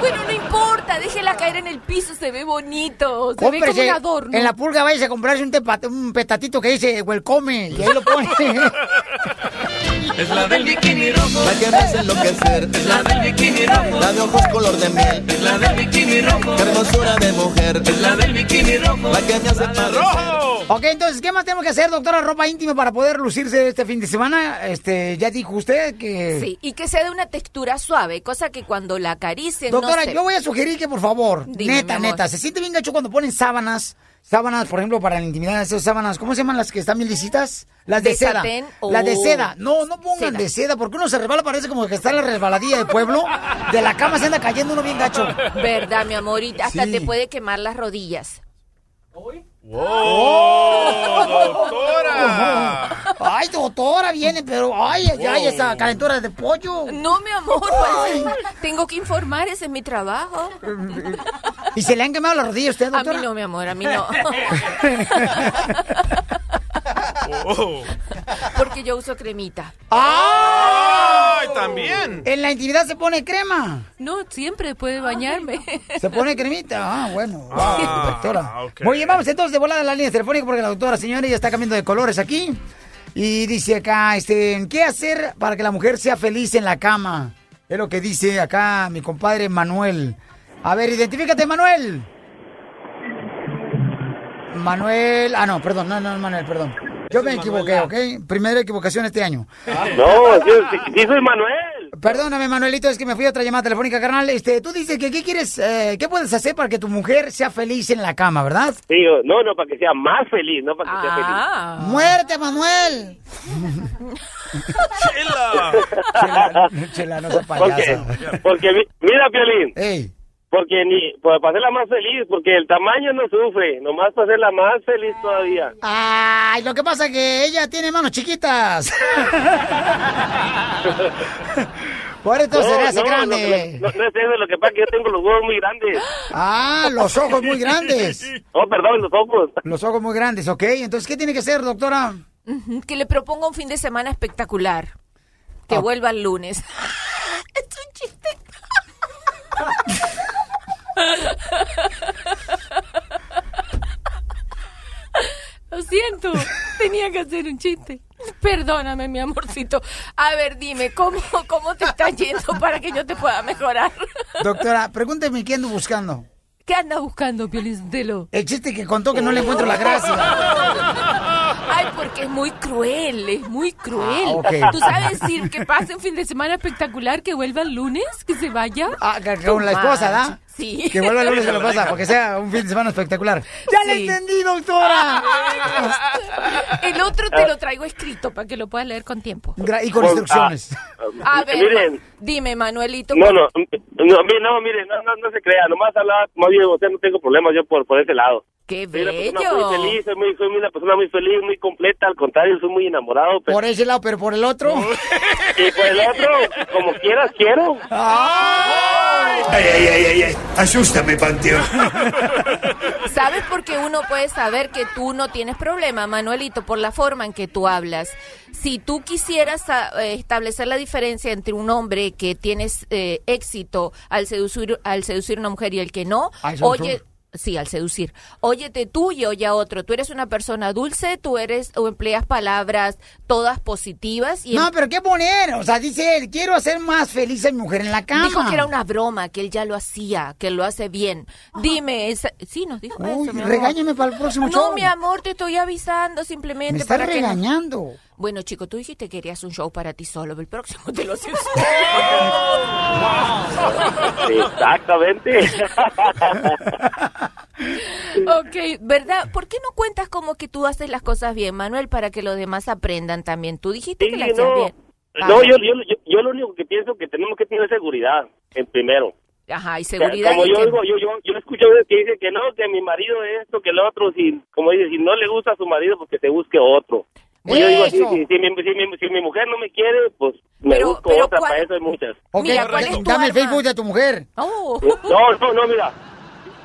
Bueno, no importa. Déjela caer en el piso. Se ve bonito. Se ve como Cómprese un adorno. En la pulga vaya a comprarse un, tepa- un petatito que dice welcome y ahí lo pone. Es la del bikini rojo, la que me hace enloquecer. Es la del bikini rojo, la de ojos color de miel. Es la del bikini rojo, qué hermosura de mujer. Es la del bikini rojo, la que me hace rojo. Ok, entonces, ¿qué más tenemos que hacer, doctora? Ropa íntima para poder lucirse este fin de semana. Este, ya dijo usted que... Sí, y que sea de una textura suave, cosa que cuando la acaricien Doctora, no se... yo voy a sugerir que, por favor, Dime, neta, neta, se siente bien gacho cuando ponen sábanas, sábanas, por ejemplo, para la intimidad, esas sábanas, ¿cómo se llaman las que están bien lisitas? Las de, ¿De seda. satén Las de seda. No, no pongan Seda. de seda, porque uno se resbala, parece como que está en la resbaladilla de pueblo. De la cama se anda cayendo uno bien gacho. Verdad, mi amor, y hasta Sí. te puede quemar las rodillas. ¡Oh, doctora! Ay, doctora, viene, pero ay, ay, ay, esa calentura de pollo. No, mi amor, pues, tengo que informar, ese es mi trabajo. ¿Y se le han quemado las rodillas a usted, A mí doctora? no, mi amor, a mí no. Oh. Porque yo uso cremita. ¡Ay! también! En la intimidad se pone crema. No, siempre después de bañarme. Se pone cremita. Ah, bueno. Ah, doctora. ok. Muy bien, vamos entonces de volada a la línea telefónica porque la doctora, señora, ya está cambiando de colores aquí. Y dice acá, este, ¿qué hacer para que la mujer sea feliz en la cama? Es lo que dice acá mi compadre Manuel. A ver, identifícate, Manuel. Manuel, ah, no, perdón, no, no, Manuel, perdón. Yo me equivoqué, ¿ok? Primera equivocación este año. No, sí, sí, sí soy Manuel. Perdóname, Manuelito, es que me fui a otra llamada telefónica, carnal. Este, tú dices que qué quieres, eh, qué puedes hacer para que tu mujer sea feliz en la cama, ¿verdad? Sí, yo- no, no, para que sea más feliz, no para que sea feliz. ¡Muerte, Manuel! ¡Chela! Chela, chela, no seas Porque, payasa. porque mi- mira, Piolín. Ey. Porque ni, pues, para hacerla más feliz, porque el tamaño no sufre, nomás para hacerla más feliz todavía. Ay, lo que pasa es que ella tiene manos chiquitas. Por eso se le hace no, grande. No, no, no es eso, lo que pasa es que yo tengo los huevos muy grandes. Ah, los ojos muy grandes. Oh, perdón, los ojos. Los ojos muy grandes, ¿ok? Entonces, ¿qué tiene que hacer, doctora? Que le proponga un fin de semana espectacular. Que Ah. vuelva el lunes. es un chiste. Lo siento, tenía que hacer un chiste. Perdóname, mi amorcito. A ver, dime, ¿cómo, cómo te está yendo para que yo te pueda mejorar? Doctora, pregúnteme qué ando buscando. ¿Qué anda buscando, Piolizotelo? El chiste que contó que no le encuentro la gracia. Ay, porque es muy cruel, es muy cruel. Ah. ¿Tú sabes decir que pase un fin de semana espectacular, que vuelva el lunes, que se vaya? Ah, con la esposa, ¿da? Sí. Que vuelva el lunes a la esposa, porque sea un fin de semana espectacular. ¡Ya le Sí. entendí, doctora! El otro te lo traigo escrito para que lo puedas leer con tiempo. Y con instrucciones. A ver, miren. dime, Manuelito. No, no, no, mire, no, mire, no, no, no se crea, nomás hablaba, más bien, o sea, no tengo problemas yo por, por ese lado. ¡Qué Soy una persona bello! muy feliz, soy, muy, soy una persona muy feliz, muy completa, al contrario, soy muy enamorado. Pero, Por ese lado, pero por el otro. y por el otro, como quieras, quiero. ¡Ay! Ay, ay, ay, ay, ay. Asústame, Panteón. ¿Sabes por qué uno puede saber que tú no tienes problema, Manuelito? Por la forma en que tú hablas. Si tú quisieras ah, eh, establecer la diferencia entre un hombre que tienes eh, éxito al seducir, al seducir a una mujer y el que no, oye... Sí, al seducir. Óyete tú y oye a otro. Tú eres una persona dulce, tú eres o empleas palabras todas positivas y No, pero ¿qué poner? O sea, dice él, quiero hacer más feliz a mi mujer en la cama. Dijo que era una broma, que él ya lo hacía, que lo hace bien. Dime, esa- sí, nos dijo Uy, eso, mi regáñame para el próximo No, show. mi amor, te estoy avisando simplemente Me estás para que no- regañando. Bueno, chico, tú dijiste que querías un show para ti solo, el próximo te lo haces. Exactamente. ok, ¿verdad? ¿Por qué no cuentas como que tú haces las cosas bien, Manuel, para que los demás aprendan también? Tú dijiste que las hacías no, bien. A no ver. yo, yo, yo, yo lo único que pienso que tenemos que tener seguridad, en primero. Ajá, y seguridad. como y yo, que- digo, yo, yo, yo escucho veces que dice que no, que mi marido esto, que lo otro, si, como dice, si no le gusta a su marido, pues que se busque otro. Y yo digo, si, si, si mi, si, mi, si mi mujer no me quiere, pues me Pero- busco pero otra, ¿cuál- para eso hay muchas. Ok, Mira, ¿cuál es tu dame el arma? Facebook de tu mujer. Oh, No, no, no, mira,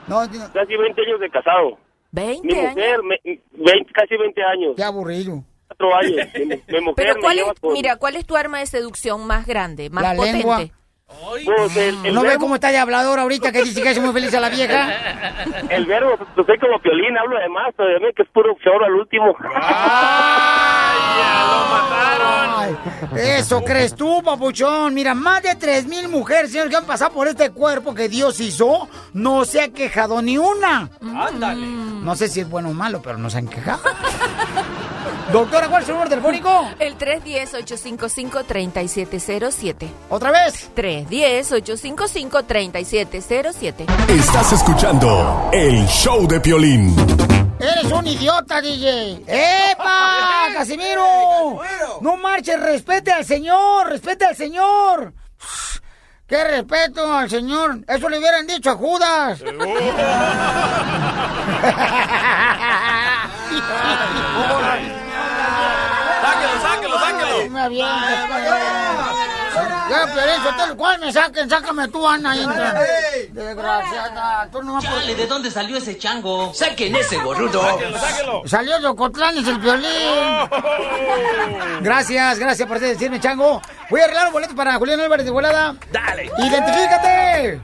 No, casi 20 años de casado. 20 Mi años. mujer, me, 20, casi 20 años, qué aburrido. 4 años. Mi, mi mujer Pero me ¿cuál lleva es, con- mira, ¿cuál es tu arma de seducción más grande, más La potente? lengua. Pues, el, el ¿No ve cómo está de hablador ahorita que dice que es muy feliz a la vieja? El verbo, pues soy como piolín, hablo de más, todavía que es puro choro al último. Ay, eso crees tú, papuchón. Mira, más de tres mil mujeres, señores, que han pasado por este cuerpo que Dios hizo, no se ha quejado ni una. Ándale. No sé si es bueno o malo, pero no se han quejado. Doctora, ¿cuál es su número telefónico? El 310-855-3707. ¿Otra vez? 310-855-3707. Estás escuchando el show de Piolín. Eres un idiota, DJ. ¡Epa, Casimiro! No marches, respete al señor, respete al señor. ¡Qué respeto al señor! Eso le hubieran dicho a Judas. Me avientas, pues. Ya, Piolín, Sotelo, ¿cuál me saquen? Sácame tú, Ana. entra. Desgraciada, tú no Chale, ¿de dónde salió ese chango? Saquen ese gorrudo. Sáquelo, sáquelo. Salió de Ocotlán, es el violín. Gracias, gracias por decirme, chango. Voy a arreglar un boleto para Julián Álvarez de volada. Dale. ¡Identifícate!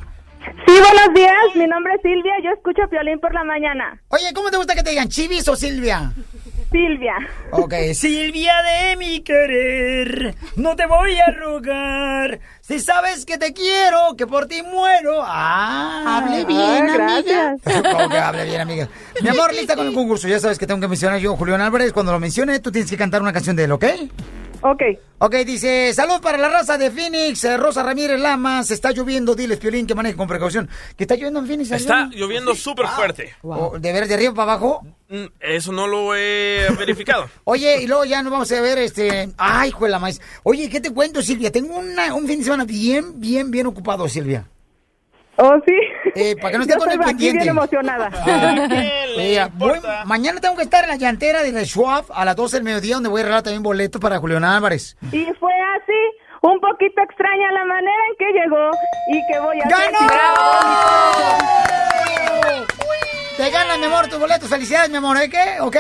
Sí, buenos días. Mi nombre es Silvia. Yo escucho Piolín por la mañana. Oye, ¿cómo te gusta que te digan, Chivis o Silvia? Silvia. Ok, Silvia de mi querer, no te voy a rogar. Si sabes que te quiero, que por ti muero. Ah, hable bien, Ah, amiga. gracias. ¿Cómo que hable bien, amiga? Mi amor, lista con el concurso. Ya sabes que tengo que mencionar yo, Julián Álvarez. Cuando lo mencione, tú tienes que cantar una canción de él, ¿ok? Ok. Ok, dice, salud para la raza de Phoenix, eh, Rosa Ramírez Lamas, está lloviendo, diles, Piolín, que maneje con precaución. ¿Que está lloviendo en Phoenix? Está lloviendo súper fuerte. O, ¿De ver de arriba para abajo? Mm, Eso no lo he verificado. Oye, y luego ya nos vamos a ver, este... Ay, juela maíz. Oye, ¿qué te cuento, Silvia? Tengo una- un fin de semana bien, bien, bien ocupado, Silvia. Oh, sí. Eh, para que no esté con el pendiente. bien emocionada. Ah, ¿Qué le Mira, voy- mañana tengo que estar en la llantera de la Schwab a las 12 del mediodía, donde voy a regalar también boletos para Julián Álvarez. Y fue así, un poquito extraña la manera en que llegó y que voy a hacer. ¡Ganó! Te ganas, mi amor, tus boletos. Felicidades, mi amor, ¿eh? ¿Qué? ¿Ok?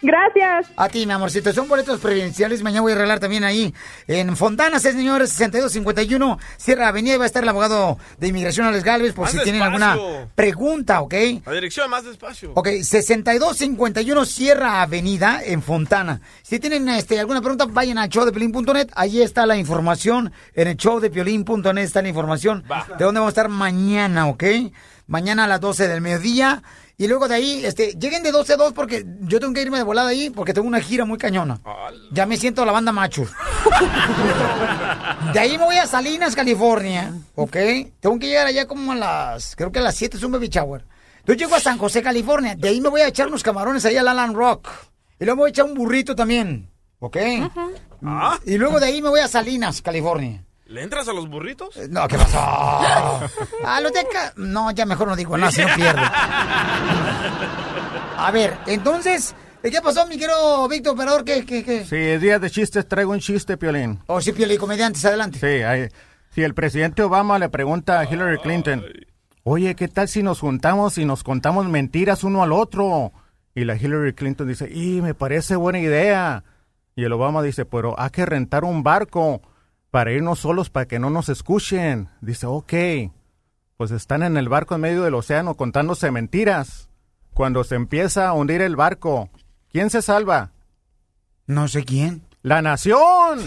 Gracias. A ti, mi amorcito. Son boletos previdenciales. Mañana voy a arreglar también ahí en Fontana, sí, señores, 6251 Sierra Avenida. Y va a estar el abogado de inmigración, Alex Galvez, por Más si tienen alguna pregunta, ¿ok? La dirección más despacio. Ok, 6251 Sierra Avenida en Fontana. Si tienen este, alguna pregunta, vayan a showdepiolín.net. Ahí está la información. En el showdepiolín.net está la información Va. de dónde vamos a estar mañana, ¿ok? mañana a las 12 del mediodía. Y luego de ahí, este, lleguen de 12 a 2 porque yo tengo que irme de volada ahí porque tengo una gira muy cañona. Ya me siento la banda macho. De ahí me voy a Salinas, California, ¿ok? Tengo que llegar allá como a las, creo que a las 7 es un baby shower. Entonces llego a San José, California. De ahí me voy a echar unos camarones ahí al Alan Rock. Y luego me voy a echar un burrito también, ¿ok? Y luego de ahí me voy a Salinas, California. ¿Le entras a los burritos? No, ¿qué pasó? A los de acá- No, ya mejor no digo nada, si no pierdo. A ver, entonces, ¿qué pasó, mi querido Víctor Operador? ¿Qué, qué, qué? Sí, es día de chistes, traigo un chiste, Piolín. Oh, sí, Pioli, comediantes, adelante. Sí, hay- si el presidente Obama le pregunta a Hillary Clinton, oye, ¿qué tal si nos juntamos y nos contamos mentiras uno al otro? Y la Hillary Clinton dice, y me parece buena idea. Y el Obama dice, pero hay que rentar un barco para irnos solos para que no nos escuchen. Dice, ok. Pues están en el barco en medio del océano contándose mentiras. Cuando se empieza a hundir el barco, ¿quién se salva? No sé quién. ¡La nación!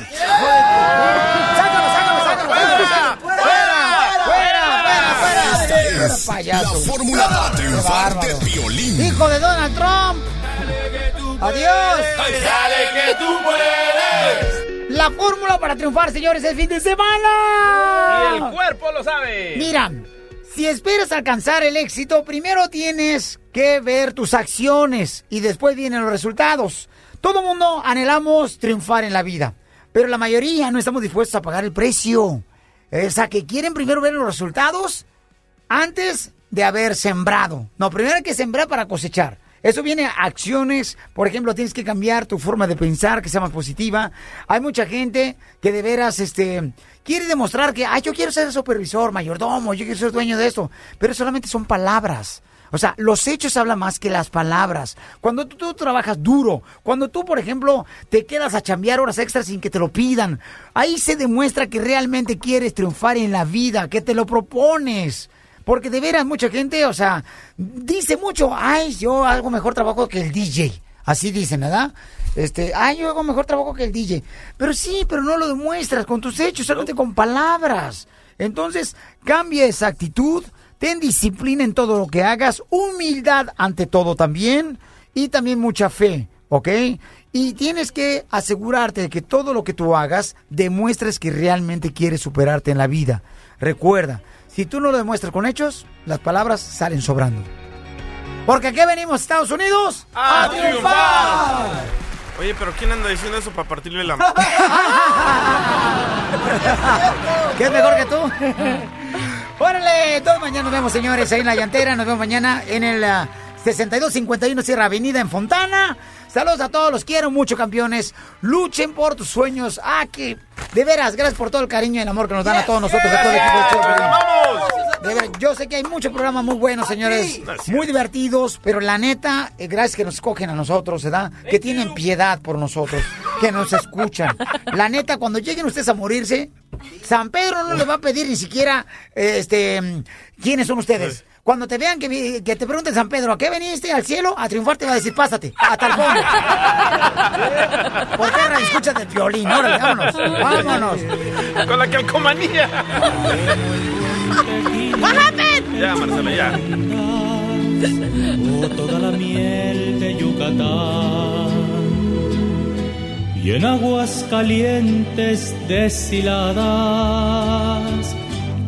Esta es payaso. la fórmula para triunfar de violín. ¡Hijo de Donald Trump! ¡Adiós! que tú puedes! La fórmula para triunfar, señores, el fin de semana. Y el cuerpo lo sabe. Mira, si esperas alcanzar el éxito, primero tienes que ver tus acciones y después vienen los resultados. Todo mundo anhelamos triunfar en la vida, pero la mayoría no estamos dispuestos a pagar el precio. O sea, que quieren primero ver los resultados antes de haber sembrado. No, primero hay que sembrar para cosechar. Eso viene a acciones, por ejemplo, tienes que cambiar tu forma de pensar, que sea más positiva. Hay mucha gente que de veras, este, quiere demostrar que, ay, yo quiero ser supervisor, mayordomo, yo quiero ser dueño de esto. Pero solamente son palabras. O sea, los hechos hablan más que las palabras. Cuando tú, tú trabajas duro, cuando tú, por ejemplo, te quedas a chambear horas extras sin que te lo pidan, ahí se demuestra que realmente quieres triunfar en la vida, que te lo propones. Porque de veras mucha gente, o sea, dice mucho, ay, yo hago mejor trabajo que el DJ. Así dicen, ¿verdad? Este, ay, yo hago mejor trabajo que el DJ. Pero sí, pero no lo demuestras con tus hechos, solamente con palabras. Entonces, cambia esa actitud, ten disciplina en todo lo que hagas, humildad ante todo también, y también mucha fe, ¿ok? Y tienes que asegurarte de que todo lo que tú hagas demuestres que realmente quieres superarte en la vida. Recuerda, si tú no lo demuestras con hechos, las palabras salen sobrando. Porque aquí venimos, Estados Unidos, ¡A triunfar. Oye, pero ¿quién anda diciendo eso para partirle la ¿Qué es mejor que tú? Órale, todos mañana nos vemos, señores, ahí en la llantera. Nos vemos mañana en el ah, 6251 Sierra Avenida en Fontana. Saludos a todos, los quiero mucho, campeones. Luchen por tus sueños. Ah, que de veras, gracias por todo el cariño y el amor que nos dan a todos nosotros, a todo el equipo de veras, yo sé que hay muchos programas muy buenos, señores, muy divertidos, pero la neta, eh, gracias que nos escogen a nosotros, ¿verdad? Que tienen piedad por nosotros, que nos escuchan. La neta, cuando lleguen ustedes a morirse, San Pedro no les va a pedir ni siquiera, eh, este, quiénes son ustedes. Cuando te vean que, que te pregunten San Pedro, ¿a qué veniste al cielo? A triunfar te va a decir, pásate, a Talbón. ¿Por escuchas del violín? Órale, vámonos, vámonos. Con la calcomanía. Ya, Marcela, ya. Oh, toda la miel de Yucatán y en aguas calientes deshiladas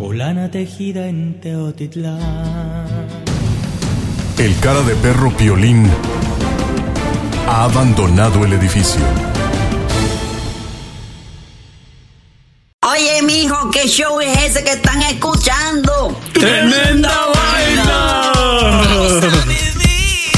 o lana tejida en Teotitlán. El cara de perro Piolín ha abandonado el edificio. Oye, mijo, ¿qué show es ese que están escuchando? ¡Tremenda vaina!